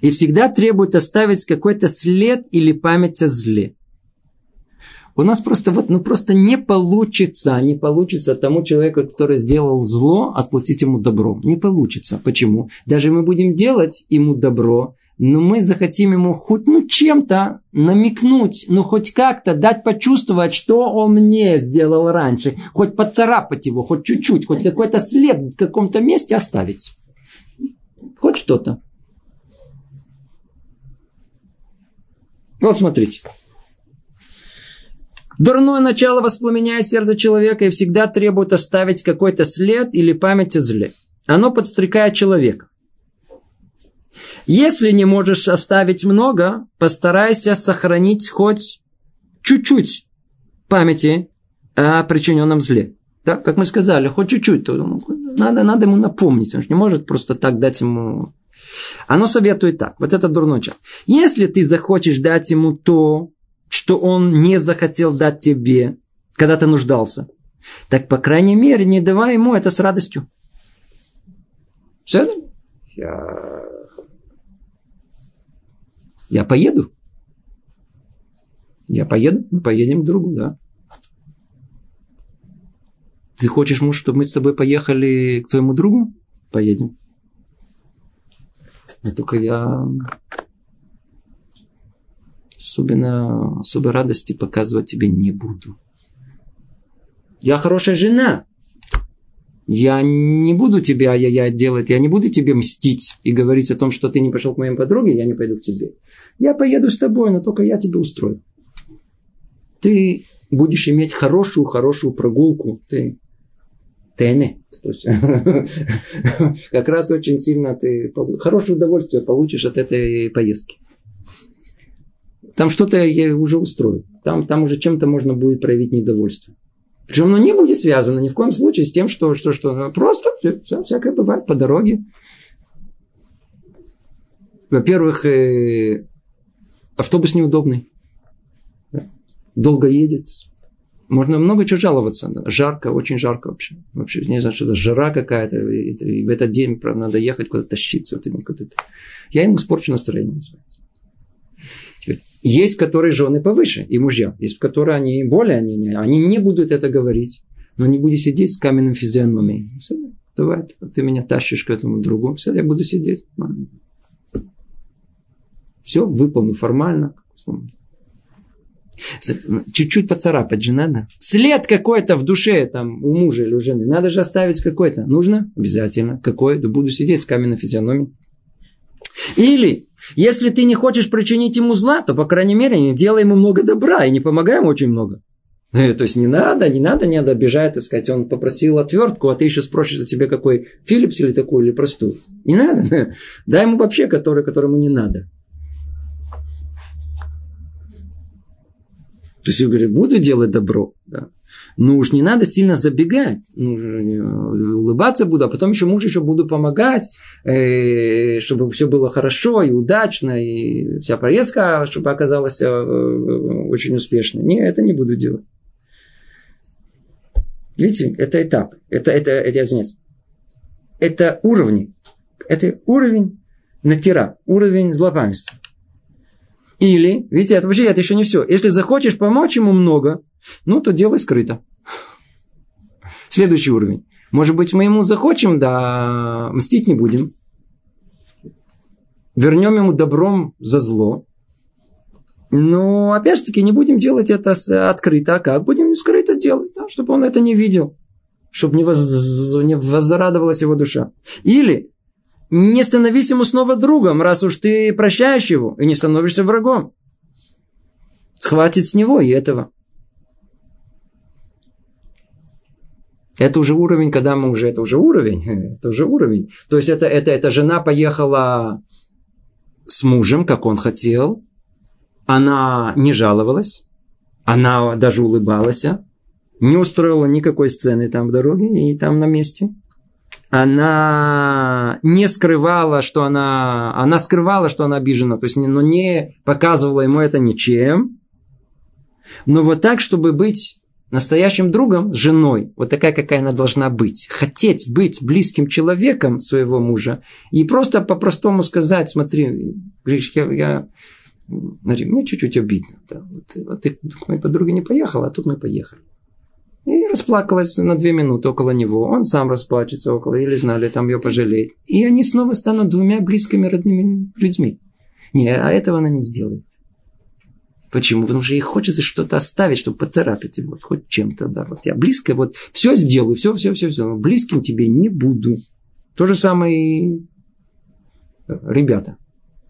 Speaker 1: И всегда требует оставить какой-то след или память о зле. У нас просто вот, ну просто не получится, не получится тому человеку, который сделал зло, отплатить ему добро. Не получится. Почему? Даже мы будем делать ему добро, но мы захотим ему хоть ну чем-то намекнуть, ну хоть как-то дать почувствовать, что он мне сделал раньше, хоть поцарапать его, хоть чуть-чуть, хоть какой-то след в каком-то месте оставить. Хоть что-то. Вот смотрите. Дурное начало воспламеняет сердце человека и всегда требует оставить какой-то след или память о зле. Оно подстрекает человека. Если не можешь оставить много, постарайся сохранить хоть чуть-чуть памяти о причиненном зле. Да, как мы сказали, хоть чуть-чуть. Надо, надо ему напомнить. Он же не может просто так дать ему... Оно советует так. Вот это дурной час. Если ты захочешь дать ему то, что он не захотел дать тебе, когда ты нуждался, так, по крайней мере, не давай ему это с радостью. Все? Я я поеду. Я поеду, мы поедем к другу, да. Ты хочешь, муж, чтобы мы с тобой поехали к твоему другу? Поедем. Но только я особенно, особой радости показывать тебе не буду. Я хорошая жена. Я не буду тебя я-я делать, я не буду тебе мстить и говорить о том, что ты не пошел к моей подруге, я не пойду к тебе. Я поеду с тобой, но только я тебе устрою. Ты будешь иметь хорошую-хорошую прогулку. Ты тене. [LAUGHS] Как раз очень сильно ты хорошее удовольствие получишь от этой поездки. Там что-то я уже устрою. Там, там уже чем-то можно будет проявить недовольство. Причем оно не будет связано ни в коем случае с тем, что, что, что ну, просто все, все, всякое бывает по дороге. Во-первых, э, автобус неудобный. Долго едет. Можно много чего жаловаться. Жарко, очень жарко вообще. Вообще, не знаю, что это жара какая-то. И, в этот день, правда, надо ехать куда-то тащиться. Вот, куда-то. Я ему испорчу настроение, называется. Есть, которые жены повыше, и мужья. Есть, которые они более, они, они не будут это говорить. Но не буду сидеть с каменным физиономией. Давай, ты меня тащишь к этому другу. Все, я буду сидеть. Все выполню формально. Чуть-чуть поцарапать же надо. След какой-то в душе там у мужа или у жены. Надо же оставить какой-то. Нужно? Обязательно. Какой? Да буду сидеть с каменной физиономией. Или, если ты не хочешь причинить ему зла, то, по крайней мере, не делай ему много добра и не помогай ему очень много. Э, то есть не надо, не надо, не надо обижать, так сказать. Он попросил отвертку, а ты еще спросишь за тебе какой Филлипс или такой, или простую. Не надо. [LAUGHS] Дай ему вообще, который, которому не надо. То есть, я говорю, буду делать добро. Да. Ну уж не надо сильно забегать. Ну, улыбаться буду, а потом еще муж еще буду помогать, э, чтобы все было хорошо и удачно, и вся поездка, чтобы оказалась э, очень успешной. Не, это не буду делать. Видите, это этап. Это, это, это, извиняюсь. Это уровни. Это уровень натира, уровень злопамятства. Или, видите, это вообще это еще не все. Если захочешь помочь ему много, ну, то делай скрыто. Следующий уровень. Может быть, мы ему захочем, да мстить не будем. Вернем ему добром за зло. Но, опять же таки, не будем делать это открыто. А как? Будем скрыто делать, да, чтобы он это не видел. Чтобы не, воз... не возрадовалась его душа. Или не становись ему снова другом, раз уж ты прощаешь его и не становишься врагом. Хватит с него и этого. Это уже уровень, когда мы уже, это уже уровень, [LAUGHS] это уже уровень. То есть это, это, эта жена поехала с мужем, как он хотел. Она не жаловалась, она даже улыбалась, не устроила никакой сцены там в дороге и там на месте она не скрывала, что она, она скрывала, что она обижена, то есть, но не показывала ему это ничем. Но вот так, чтобы быть настоящим другом женой, вот такая, какая она должна быть, хотеть быть близким человеком своего мужа и просто по-простому сказать, смотри, Гриш, я, я смотри, мне чуть-чуть обидно. Да, вот, вот ты к моей подруге не поехала, а тут мы поехали. И расплакалась на две минуты около него. Он сам расплачется около, или знали, там ее пожалеет. И они снова станут двумя близкими родными людьми. Не, а этого она не сделает. Почему? Потому что ей хочется что-то оставить, чтобы поцарапать его хоть чем-то. Да. Вот я близко, вот все сделаю, все, все, все, все. Но близким тебе не буду. То же самое и ребята,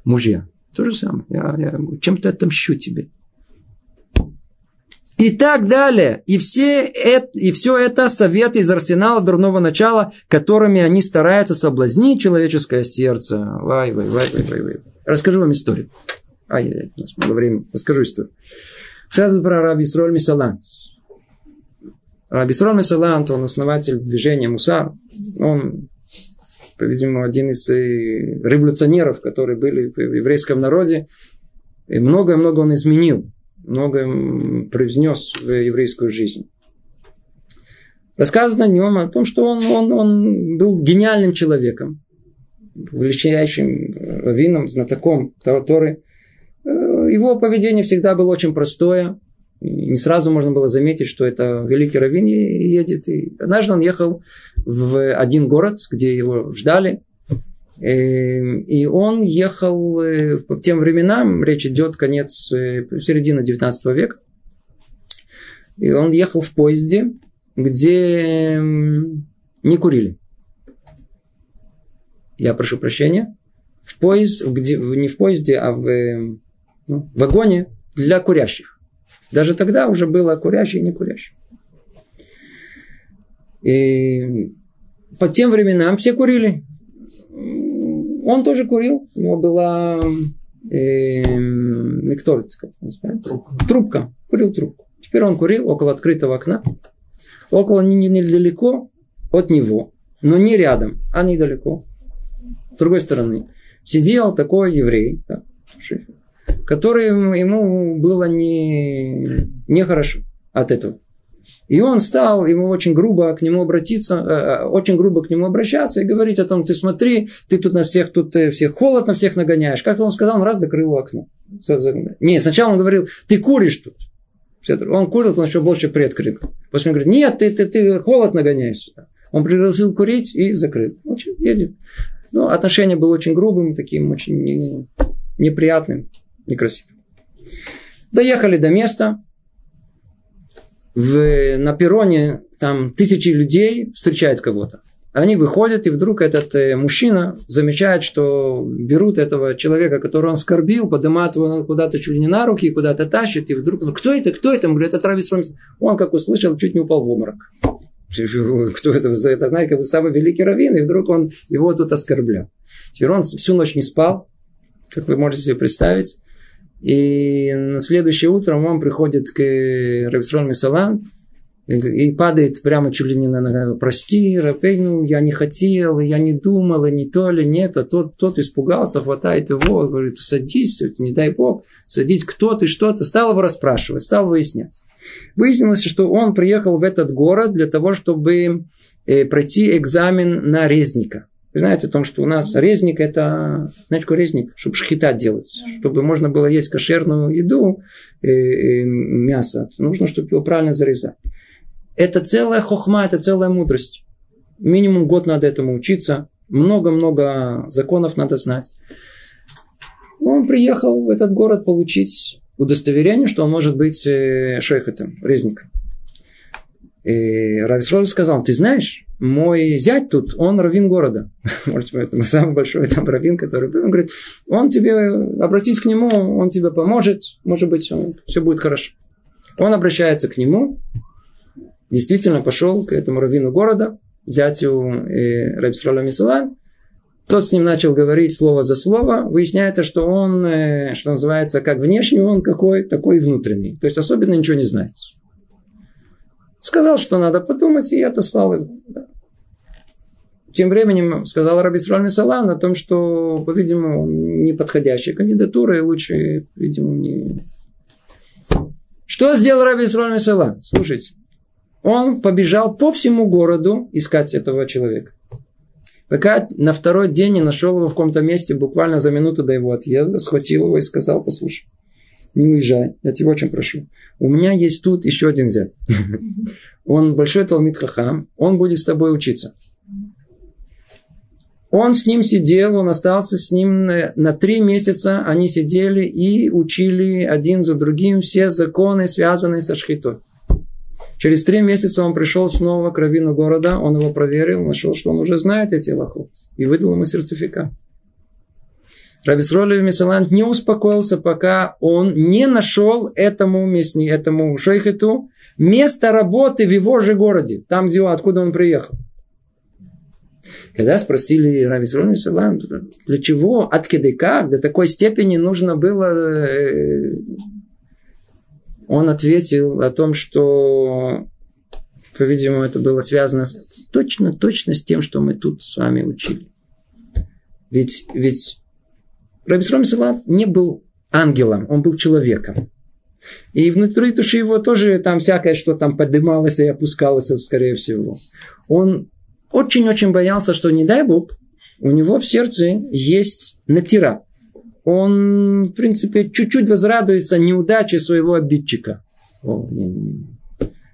Speaker 1: мужья. То же самое. Я, я чем-то отомщу тебе и так далее. И, все это, и все это советы из арсенала дурного начала, которыми они стараются соблазнить человеческое сердце. Вай, вай, вай, вай, вай, вай. Расскажу вам историю. Ай, у нас мало времени. Расскажу историю. Сразу про Раби Сроль Мисалант. Раби Сроль Мисалант, он основатель движения Мусар. Он, по-видимому, один из э, революционеров, которые были в еврейском народе. И многое-много он изменил многое произнес в еврейскую жизнь. Рассказано о нем, о том, что он, он, он был гениальным человеком, величайшим раввином, знатоком Торы. Его поведение всегда было очень простое. И не сразу можно было заметить, что это великий раввин едет. И однажды он ехал в один город, где его ждали. Эм, и он ехал э, по тем временам, речь идет конец, э, середина 19 века. И он ехал в поезде, где эм, не курили. Я прошу прощения. В поезд, где, не в поезде, а в эм, ну, вагоне для курящих. Даже тогда уже было курящие и не курящие. И по тем временам все курили. Он тоже курил. У него была э, трубка. трубка. Курил трубку. Теперь он курил около открытого окна. Около недалеко от него, но не рядом, а недалеко. С другой стороны. Сидел такой еврей, да, который ему было не, нехорошо от этого. И он стал ему очень грубо к нему обратиться, э, э, очень грубо к нему обращаться и говорить о том, ты смотри, ты тут на всех, тут э, всех холод на всех нагоняешь. Как он сказал, он раз закрыл окно. Не, сначала он говорил, ты куришь тут. Он курит, он еще больше приоткрыл. После он говорит, нет, ты, ты, ты холод нагоняешь сюда. Он пригласил курить и закрыл. Очень едет. Но отношение было очень грубым, таким очень неприятным, некрасивым. Доехали до места. В, на перроне там тысячи людей встречают кого-то. Они выходят, и вдруг этот э, мужчина замечает, что берут этого человека, которого он скорбил, поднимают его куда-то чуть ли не на руки, куда-то тащат, и вдруг, ну кто это, кто это? Он говорит, это Травис Он, как услышал, чуть не упал в обморок. [LAUGHS] Кто это? Это, знаете, как бы самый великий раввин, и вдруг он его тут оскорблял. Теперь он всю ночь не спал, как вы можете себе представить. И на следующее утро он приходит к Рависрон Мисалам и падает прямо чуть ли не на ногу. Прости, Рапейну, я не хотел, я не думал, и не то ли, нет, а тот, тот испугался, хватает его, говорит, садись, не дай бог, садись, кто ты, что ты. Стал его расспрашивать, стал выяснять. Выяснилось, что он приехал в этот город для того, чтобы э, пройти экзамен на резника. Вы знаете о том, что у нас резник это, знаете, какой резник? Чтобы шхита делать, чтобы можно было есть кошерную еду, э, э, мясо. Нужно, чтобы его правильно зарезать. Это целая хохма, это целая мудрость. Минимум год надо этому учиться. Много-много законов надо знать. Он приехал в этот город получить удостоверение, что он может быть э, шейхетом, резником. И Рависроль сказал, ты знаешь, мой зять тут, он раввин города. [LAUGHS] Может это самый большой там раввин, который был. Он говорит, он тебе, обратись к нему, он тебе поможет, может быть, он, все будет хорошо. Он обращается к нему, действительно пошел к этому раввину города, зятю э, Рабисроля Мисулан, тот с ним начал говорить слово за слово. Выясняется, что он, э, что называется, как внешний он какой, такой и внутренний. То есть особенно ничего не знает. Сказал, что надо подумать, и отослал его. Тем временем сказал Раби Сроль Салан о том, что, по-видимому, неподходящая кандидатура, и лучше, видимо, не... Что сделал Раби Сроль Салан? Слушайте, он побежал по всему городу искать этого человека. Пока на второй день не нашел его в каком-то месте, буквально за минуту до его отъезда, схватил его и сказал, послушай, не уезжай, я тебя очень прошу. У меня есть тут еще один зять. Он большой Талмит Хахам, он будет с тобой учиться. Он с ним сидел, он остался с ним на три месяца. Они сидели и учили один за другим все законы, связанные со шхитой. Через три месяца он пришел снова к раввину города, он его проверил, нашел, что он уже знает эти лохот, и выдал ему сертификат. Рабисролев Мисалант не успокоился, пока он не нашел этому, местни, этому шейхету место работы в его же городе, там, где, откуда он приехал. Когда спросили Раби Срон для чего, и как, до такой степени нужно было э, он ответил о том, что, по-видимому, это было связано точно, точно с тем, что мы тут с вами учили. Ведь, ведь Раби Салав не был ангелом, он был человеком. И внутри души его тоже там всякое, что там поднималось и опускалось, скорее всего. Он очень-очень боялся, что, не дай Бог, у него в сердце есть натира он, в принципе, чуть-чуть возрадуется неудаче своего обидчика. О, не, не, не.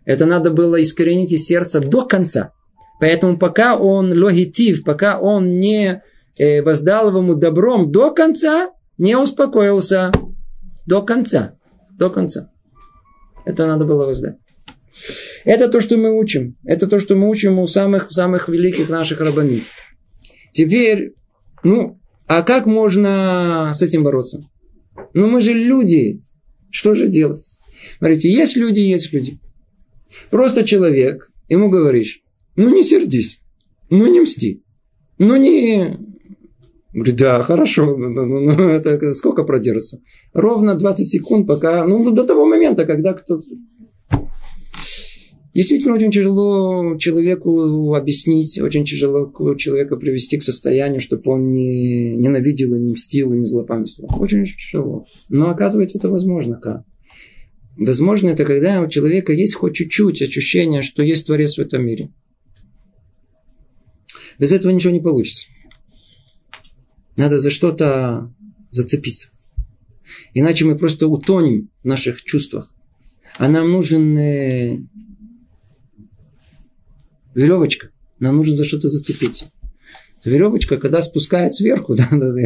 Speaker 1: Это надо было искоренить из сердца до конца. Поэтому пока он логитив, пока он не воздал ему добром до конца, не успокоился. До конца. До конца. Это надо было воздать. Это то, что мы учим. Это то, что мы учим у самых, самых великих наших рабанит. Теперь, ну, а как можно с этим бороться? Ну, мы же люди. Что же делать? Смотрите, есть люди, есть люди. Просто человек, ему говоришь, ну не сердись, ну не мсти, ну не... Говорит, да, хорошо, ну, ну, ну, ну [LAUGHS] это сколько продержится? Ровно 20 секунд, пока, ну, до того момента, когда кто-то Действительно, очень тяжело человеку объяснить, очень тяжело человека привести к состоянию, чтобы он не ненавидел и не мстил и не злопамятствовал. Очень тяжело. Но оказывается, это возможно как. Возможно, это когда у человека есть хоть чуть-чуть ощущение, что есть Творец в этом мире. Без этого ничего не получится. Надо за что-то зацепиться. Иначе мы просто утонем в наших чувствах. А нам нужен э, веревочка. Нам нужно за что-то зацепиться. Веревочка, когда спускает сверху,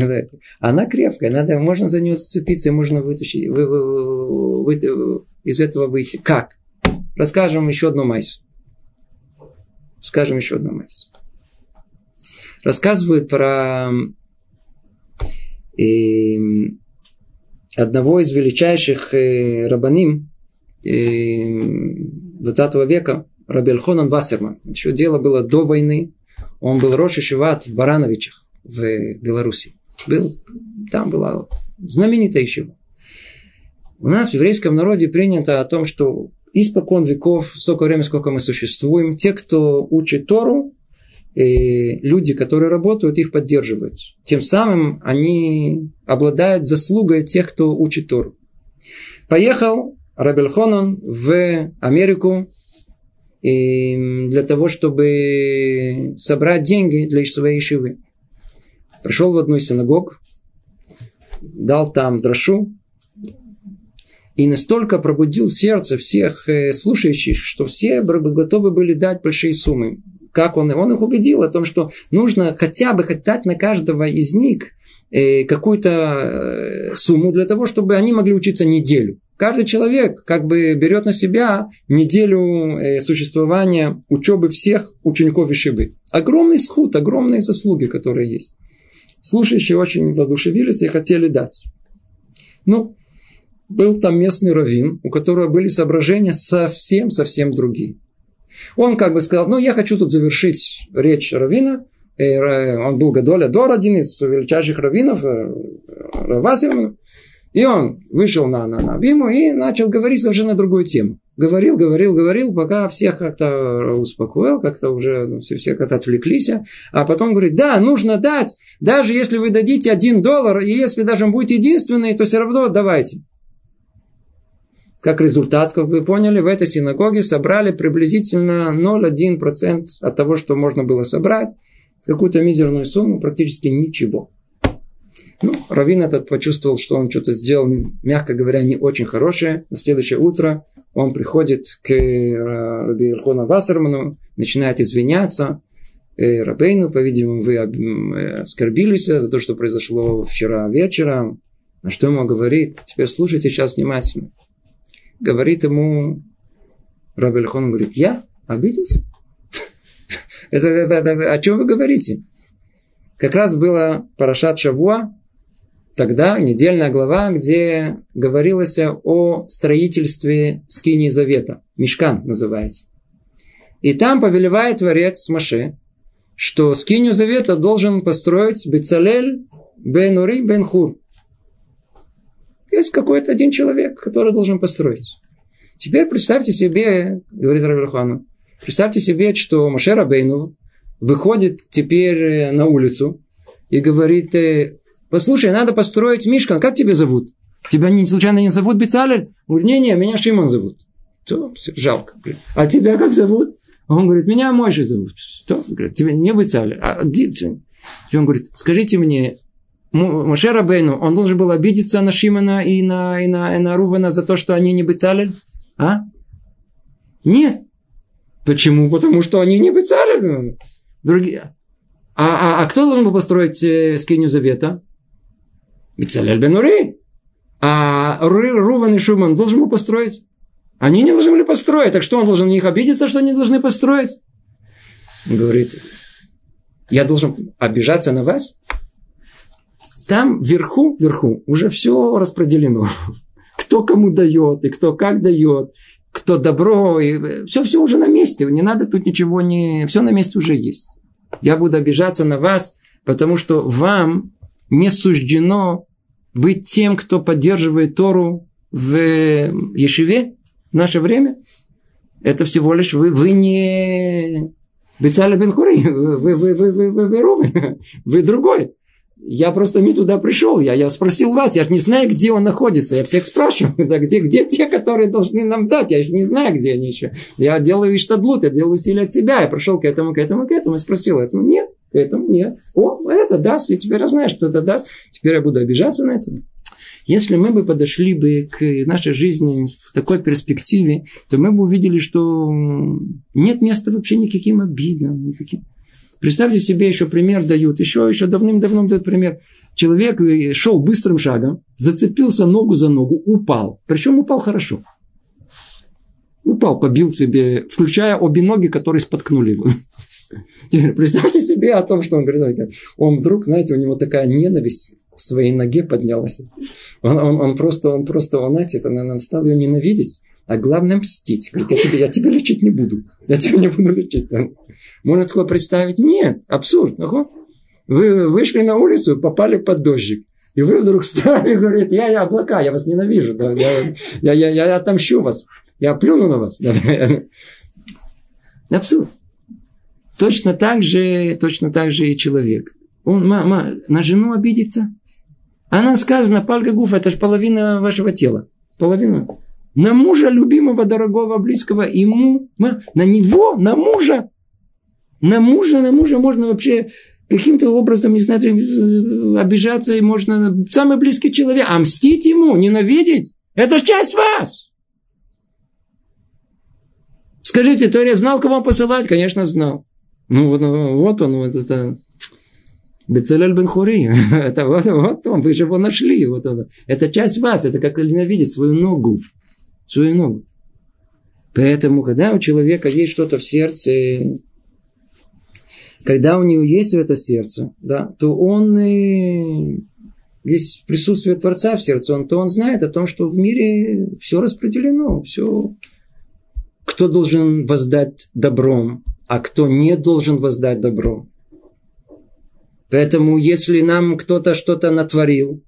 Speaker 1: [LAUGHS] она крепкая, надо, можно за нее зацепиться, и можно вытащить, вы, вы, вы, вы, из этого выйти. Как? Расскажем еще одну майсу. Скажем еще одну майсу. Рассказывают про одного из величайших э, рабаним э, 20 века, Рабельхонан Вассерман. Еще дело было до войны. Он был Роша Шиват в Барановичах в Беларуси. Был, там была знаменитая еще. У нас в еврейском народе принято о том, что испокон веков, столько времени, сколько мы существуем, те, кто учит Тору, и люди, которые работают, их поддерживают. Тем самым они обладают заслугой тех, кто учит Тору. Поехал Рабельхонан в Америку и для того, чтобы собрать деньги для своей шивы. Пришел в одну из синагог, дал там дрошу, и настолько пробудил сердце всех э, слушающих, что все готовы были дать большие суммы. Как он? Он их убедил о том, что нужно хотя бы дать на каждого из них э, какую-то э, сумму для того, чтобы они могли учиться неделю. Каждый человек как бы берет на себя неделю э, существования учебы всех учеников Ишибы. Огромный сход, огромные заслуги, которые есть. Слушающие очень воодушевились и хотели дать. Ну, был там местный раввин, у которого были соображения совсем-совсем другие. Он как бы сказал, ну, я хочу тут завершить речь раввина. Э, он был Гадоля Дор, один из величайших раввинов, э, Равасимов. И он вышел на, на, на Виму и начал говорить совершенно другую тему. Говорил, говорил, говорил, пока всех как-то успокоил, как-то уже ну, все, все как-то отвлеклись. А потом говорит, да, нужно дать, даже если вы дадите один доллар, и если даже он будет единственный, то все равно давайте. Как результат, как вы поняли, в этой синагоге собрали приблизительно 0,1% от того, что можно было собрать, какую-то мизерную сумму, практически ничего. Ну, Равин этот почувствовал, что он что-то сделал, мягко говоря, не очень хорошее. На следующее утро он приходит к э, Раби Ирхону Вассерману, начинает извиняться. Э, Рабейну, по-видимому, вы э, оскорбились за то, что произошло вчера вечером. На что ему говорит? Теперь слушайте сейчас внимательно. Говорит ему Раби Ирхон, говорит, я обиделся? [LAUGHS] это, это, это, о чем вы говорите? Как раз было Парашат Шавуа, тогда недельная глава, где говорилось о строительстве скини завета. Мешкан называется. И там повелевает Творец Маше, что скинию завета должен построить Бецалель бен Ури бен Хур. Есть какой-то один человек, который должен построить. Теперь представьте себе, говорит Равильхану, представьте себе, что Маше Рабейну выходит теперь на улицу и говорит, «Э, Послушай, надо построить Мишкан. Как тебя зовут? Тебя не, случайно не зовут Бецалель? Говорит, не-не, меня Шимон зовут. То, жалко. А тебя как зовут? Он говорит, меня Мойша зовут. Что? Говорит, тебя не Бецалель, а. И он говорит, скажите мне, Моше Рабейну, он должен был обидеться на Шимона и на, и на, и на Рувана за то, что они не Бецалель? А? Нет. Почему? Потому что они не Бецалель. Другие. А, а, а кто должен был построить э, скиню завета? Бецалель бен. А Руван и Шуман должен был построить. Они не должны были построить. Так что он должен на них обидеться, что они должны построить? Говорит, я должен обижаться на вас? Там вверху, вверху уже все распределено. [LAUGHS] Кто кому дает, и кто как дает, кто добро, и все, все уже на месте. Не надо тут ничего не... Все на месте уже есть. Я буду обижаться на вас, потому что вам не суждено быть тем, кто поддерживает Тору в Ешиве в наше время. Это всего лишь вы, вы не Бецаля Бен Хури, вы, вы, вы, вы, вы, вы, вы, [LAUGHS] вы другой. Я просто не туда пришел. Я, я спросил вас, я же не знаю, где он находится. Я всех спрашиваю, [LAUGHS] да, где, где те, которые должны нам дать. Я же не знаю, где они еще. Я делаю иштадлут, я делаю усилия от себя. Я пришел к этому, к этому, к этому и спросил. Этому нет, к этому нет. О, это даст. И теперь я знаю, что это даст. Теперь я буду обижаться на это. Если мы бы подошли бы к нашей жизни в такой перспективе, то мы бы увидели, что нет места вообще никаким обидам, никаким. Представьте себе, еще пример дают, еще, еще давным-давно дают пример. Человек шел быстрым шагом, зацепился ногу за ногу, упал. Причем упал хорошо. Упал, побил себе, включая обе ноги, которые споткнули его. Теперь представьте себе о том, что он говорит. Он вдруг, знаете, у него такая ненависть к своей ноге поднялась. Он, он, он просто, он просто, он, знаете, это, он стал ее ненавидеть. А главное мстить. Говорит, я тебя, я тебя лечить не буду. Я тебя не буду лечить. Можно такое представить? Нет, абсурд. Вы вышли на улицу, попали под дождик. И вы вдруг стали и говорите, я, я облака, я вас ненавижу. Да, я, я, я, я отомщу вас. Я плюну на вас. Абсурд. Точно так же, точно так же и человек. Он ма, на жену обидится. Она сказана, палька гуф, это же половина вашего тела. Половина на мужа любимого, дорогого, близкого, ему, на него, на мужа. На мужа, на мужа можно вообще каким-то образом, не знаю, обижаться, и можно самый близкий человек, а мстить ему, ненавидеть, это часть вас. Скажите, то я знал, кого посылать? Конечно, знал. Ну, вот, вот он, вот это Бецелель бен Хури. [LAUGHS] это вот, вот он, вы же его нашли. Вот он. Это часть вас, это как ненавидеть свою ногу свою ногу. Поэтому, когда у человека есть что-то в сердце, когда у него есть это сердце, да, то он и есть присутствие Творца в сердце, он, то он знает о том, что в мире все распределено, все. Кто должен воздать добром, а кто не должен воздать добром. Поэтому, если нам кто-то что-то натворил,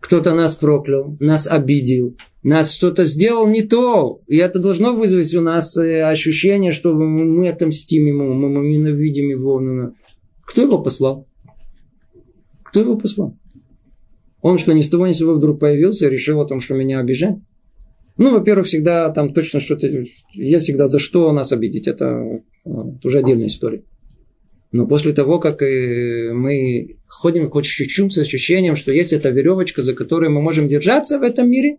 Speaker 1: кто-то нас проклял, нас обидел, нас что-то сделал не то. И это должно вызвать у нас э, ощущение, что мы отомстим ему, мы ненавидим его. Кто его послал? Кто его послал? Он что, ни с того ни с сего вдруг появился и решил о том, что меня обижать? Ну, во-первых, всегда там точно что-то... Я всегда за что нас обидеть. Это, это уже отдельная история. Но после того, как э, мы ходим хоть чуть-чуть с ощущением, что есть эта веревочка, за которой мы можем держаться в этом мире,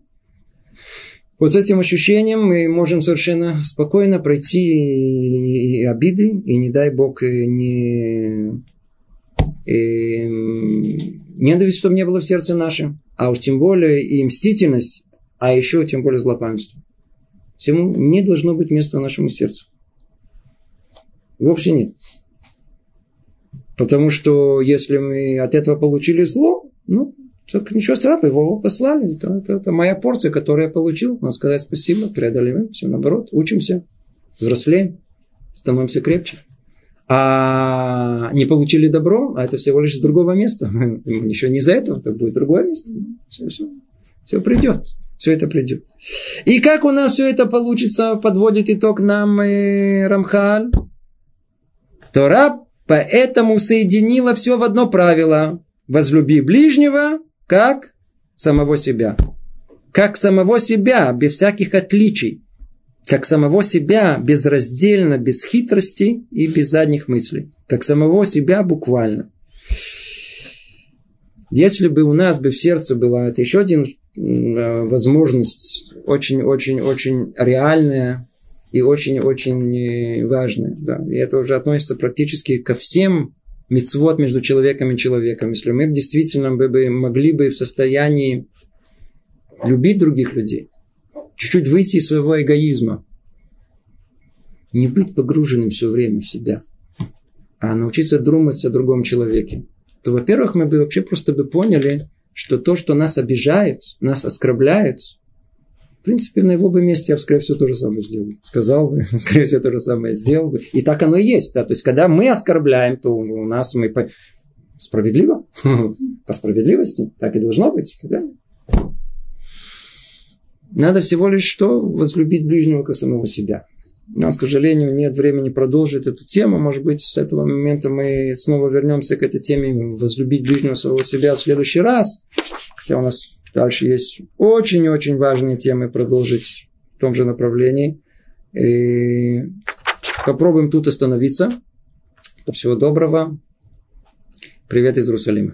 Speaker 1: вот с этим ощущением мы можем совершенно спокойно пройти и обиды, и не дай Бог, не и ненависть, чтобы не было в сердце нашем, а уж тем более и мстительность, а еще тем более злопамятство. Всему не должно быть места нашему сердцу. Вовсе нет. Потому что если мы от этого получили зло, ну, так ничего страшного, его послали. Это, это, это моя порция, которую я получил. Надо сказать спасибо, преодолеваем. Все наоборот, учимся, взрослеем, становимся крепче. А не получили добро, а это всего лишь с другого места. [LAUGHS] Еще не за этого, так будет другое место. Все, все, все придет. Все это придет. И как у нас все это получится, подводит итог нам и Рамхаль. Тора Поэтому соединила все в одно правило. Возлюби ближнего, как самого себя. Как самого себя, без всяких отличий. Как самого себя, безраздельно, без хитрости и без задних мыслей. Как самого себя буквально. Если бы у нас бы в сердце была, это еще один э, возможность, очень-очень-очень реальная, и очень-очень э, важное. Да. И это уже относится практически ко всем мецвод между человеком и человеком. Если мы действительно бы, бы могли бы в состоянии любить других людей, чуть-чуть выйти из своего эгоизма, не быть погруженным все время в себя, а научиться думать о другом человеке, то, во-первых, мы бы вообще просто бы поняли, что то, что нас обижает, нас оскорбляет, принципе, на его бы месте я бы, скорее всего, то же самое сделал. Сказал бы, [LAUGHS] скорее всего, то же самое сделал бы. И так оно и есть. Да? То есть, когда мы оскорбляем, то у нас мы по... справедливо, [LAUGHS] по справедливости, так и должно быть. Да? Надо всего лишь что? Возлюбить ближнего как самого себя. Но, к сожалению, нет времени продолжить эту тему. Может быть, с этого момента мы снова вернемся к этой теме возлюбить ближнего своего себя в следующий раз. Хотя у нас дальше есть очень-очень важные темы продолжить в том же направлении. И попробуем тут остановиться. Всего доброго. Привет из Иерусалима.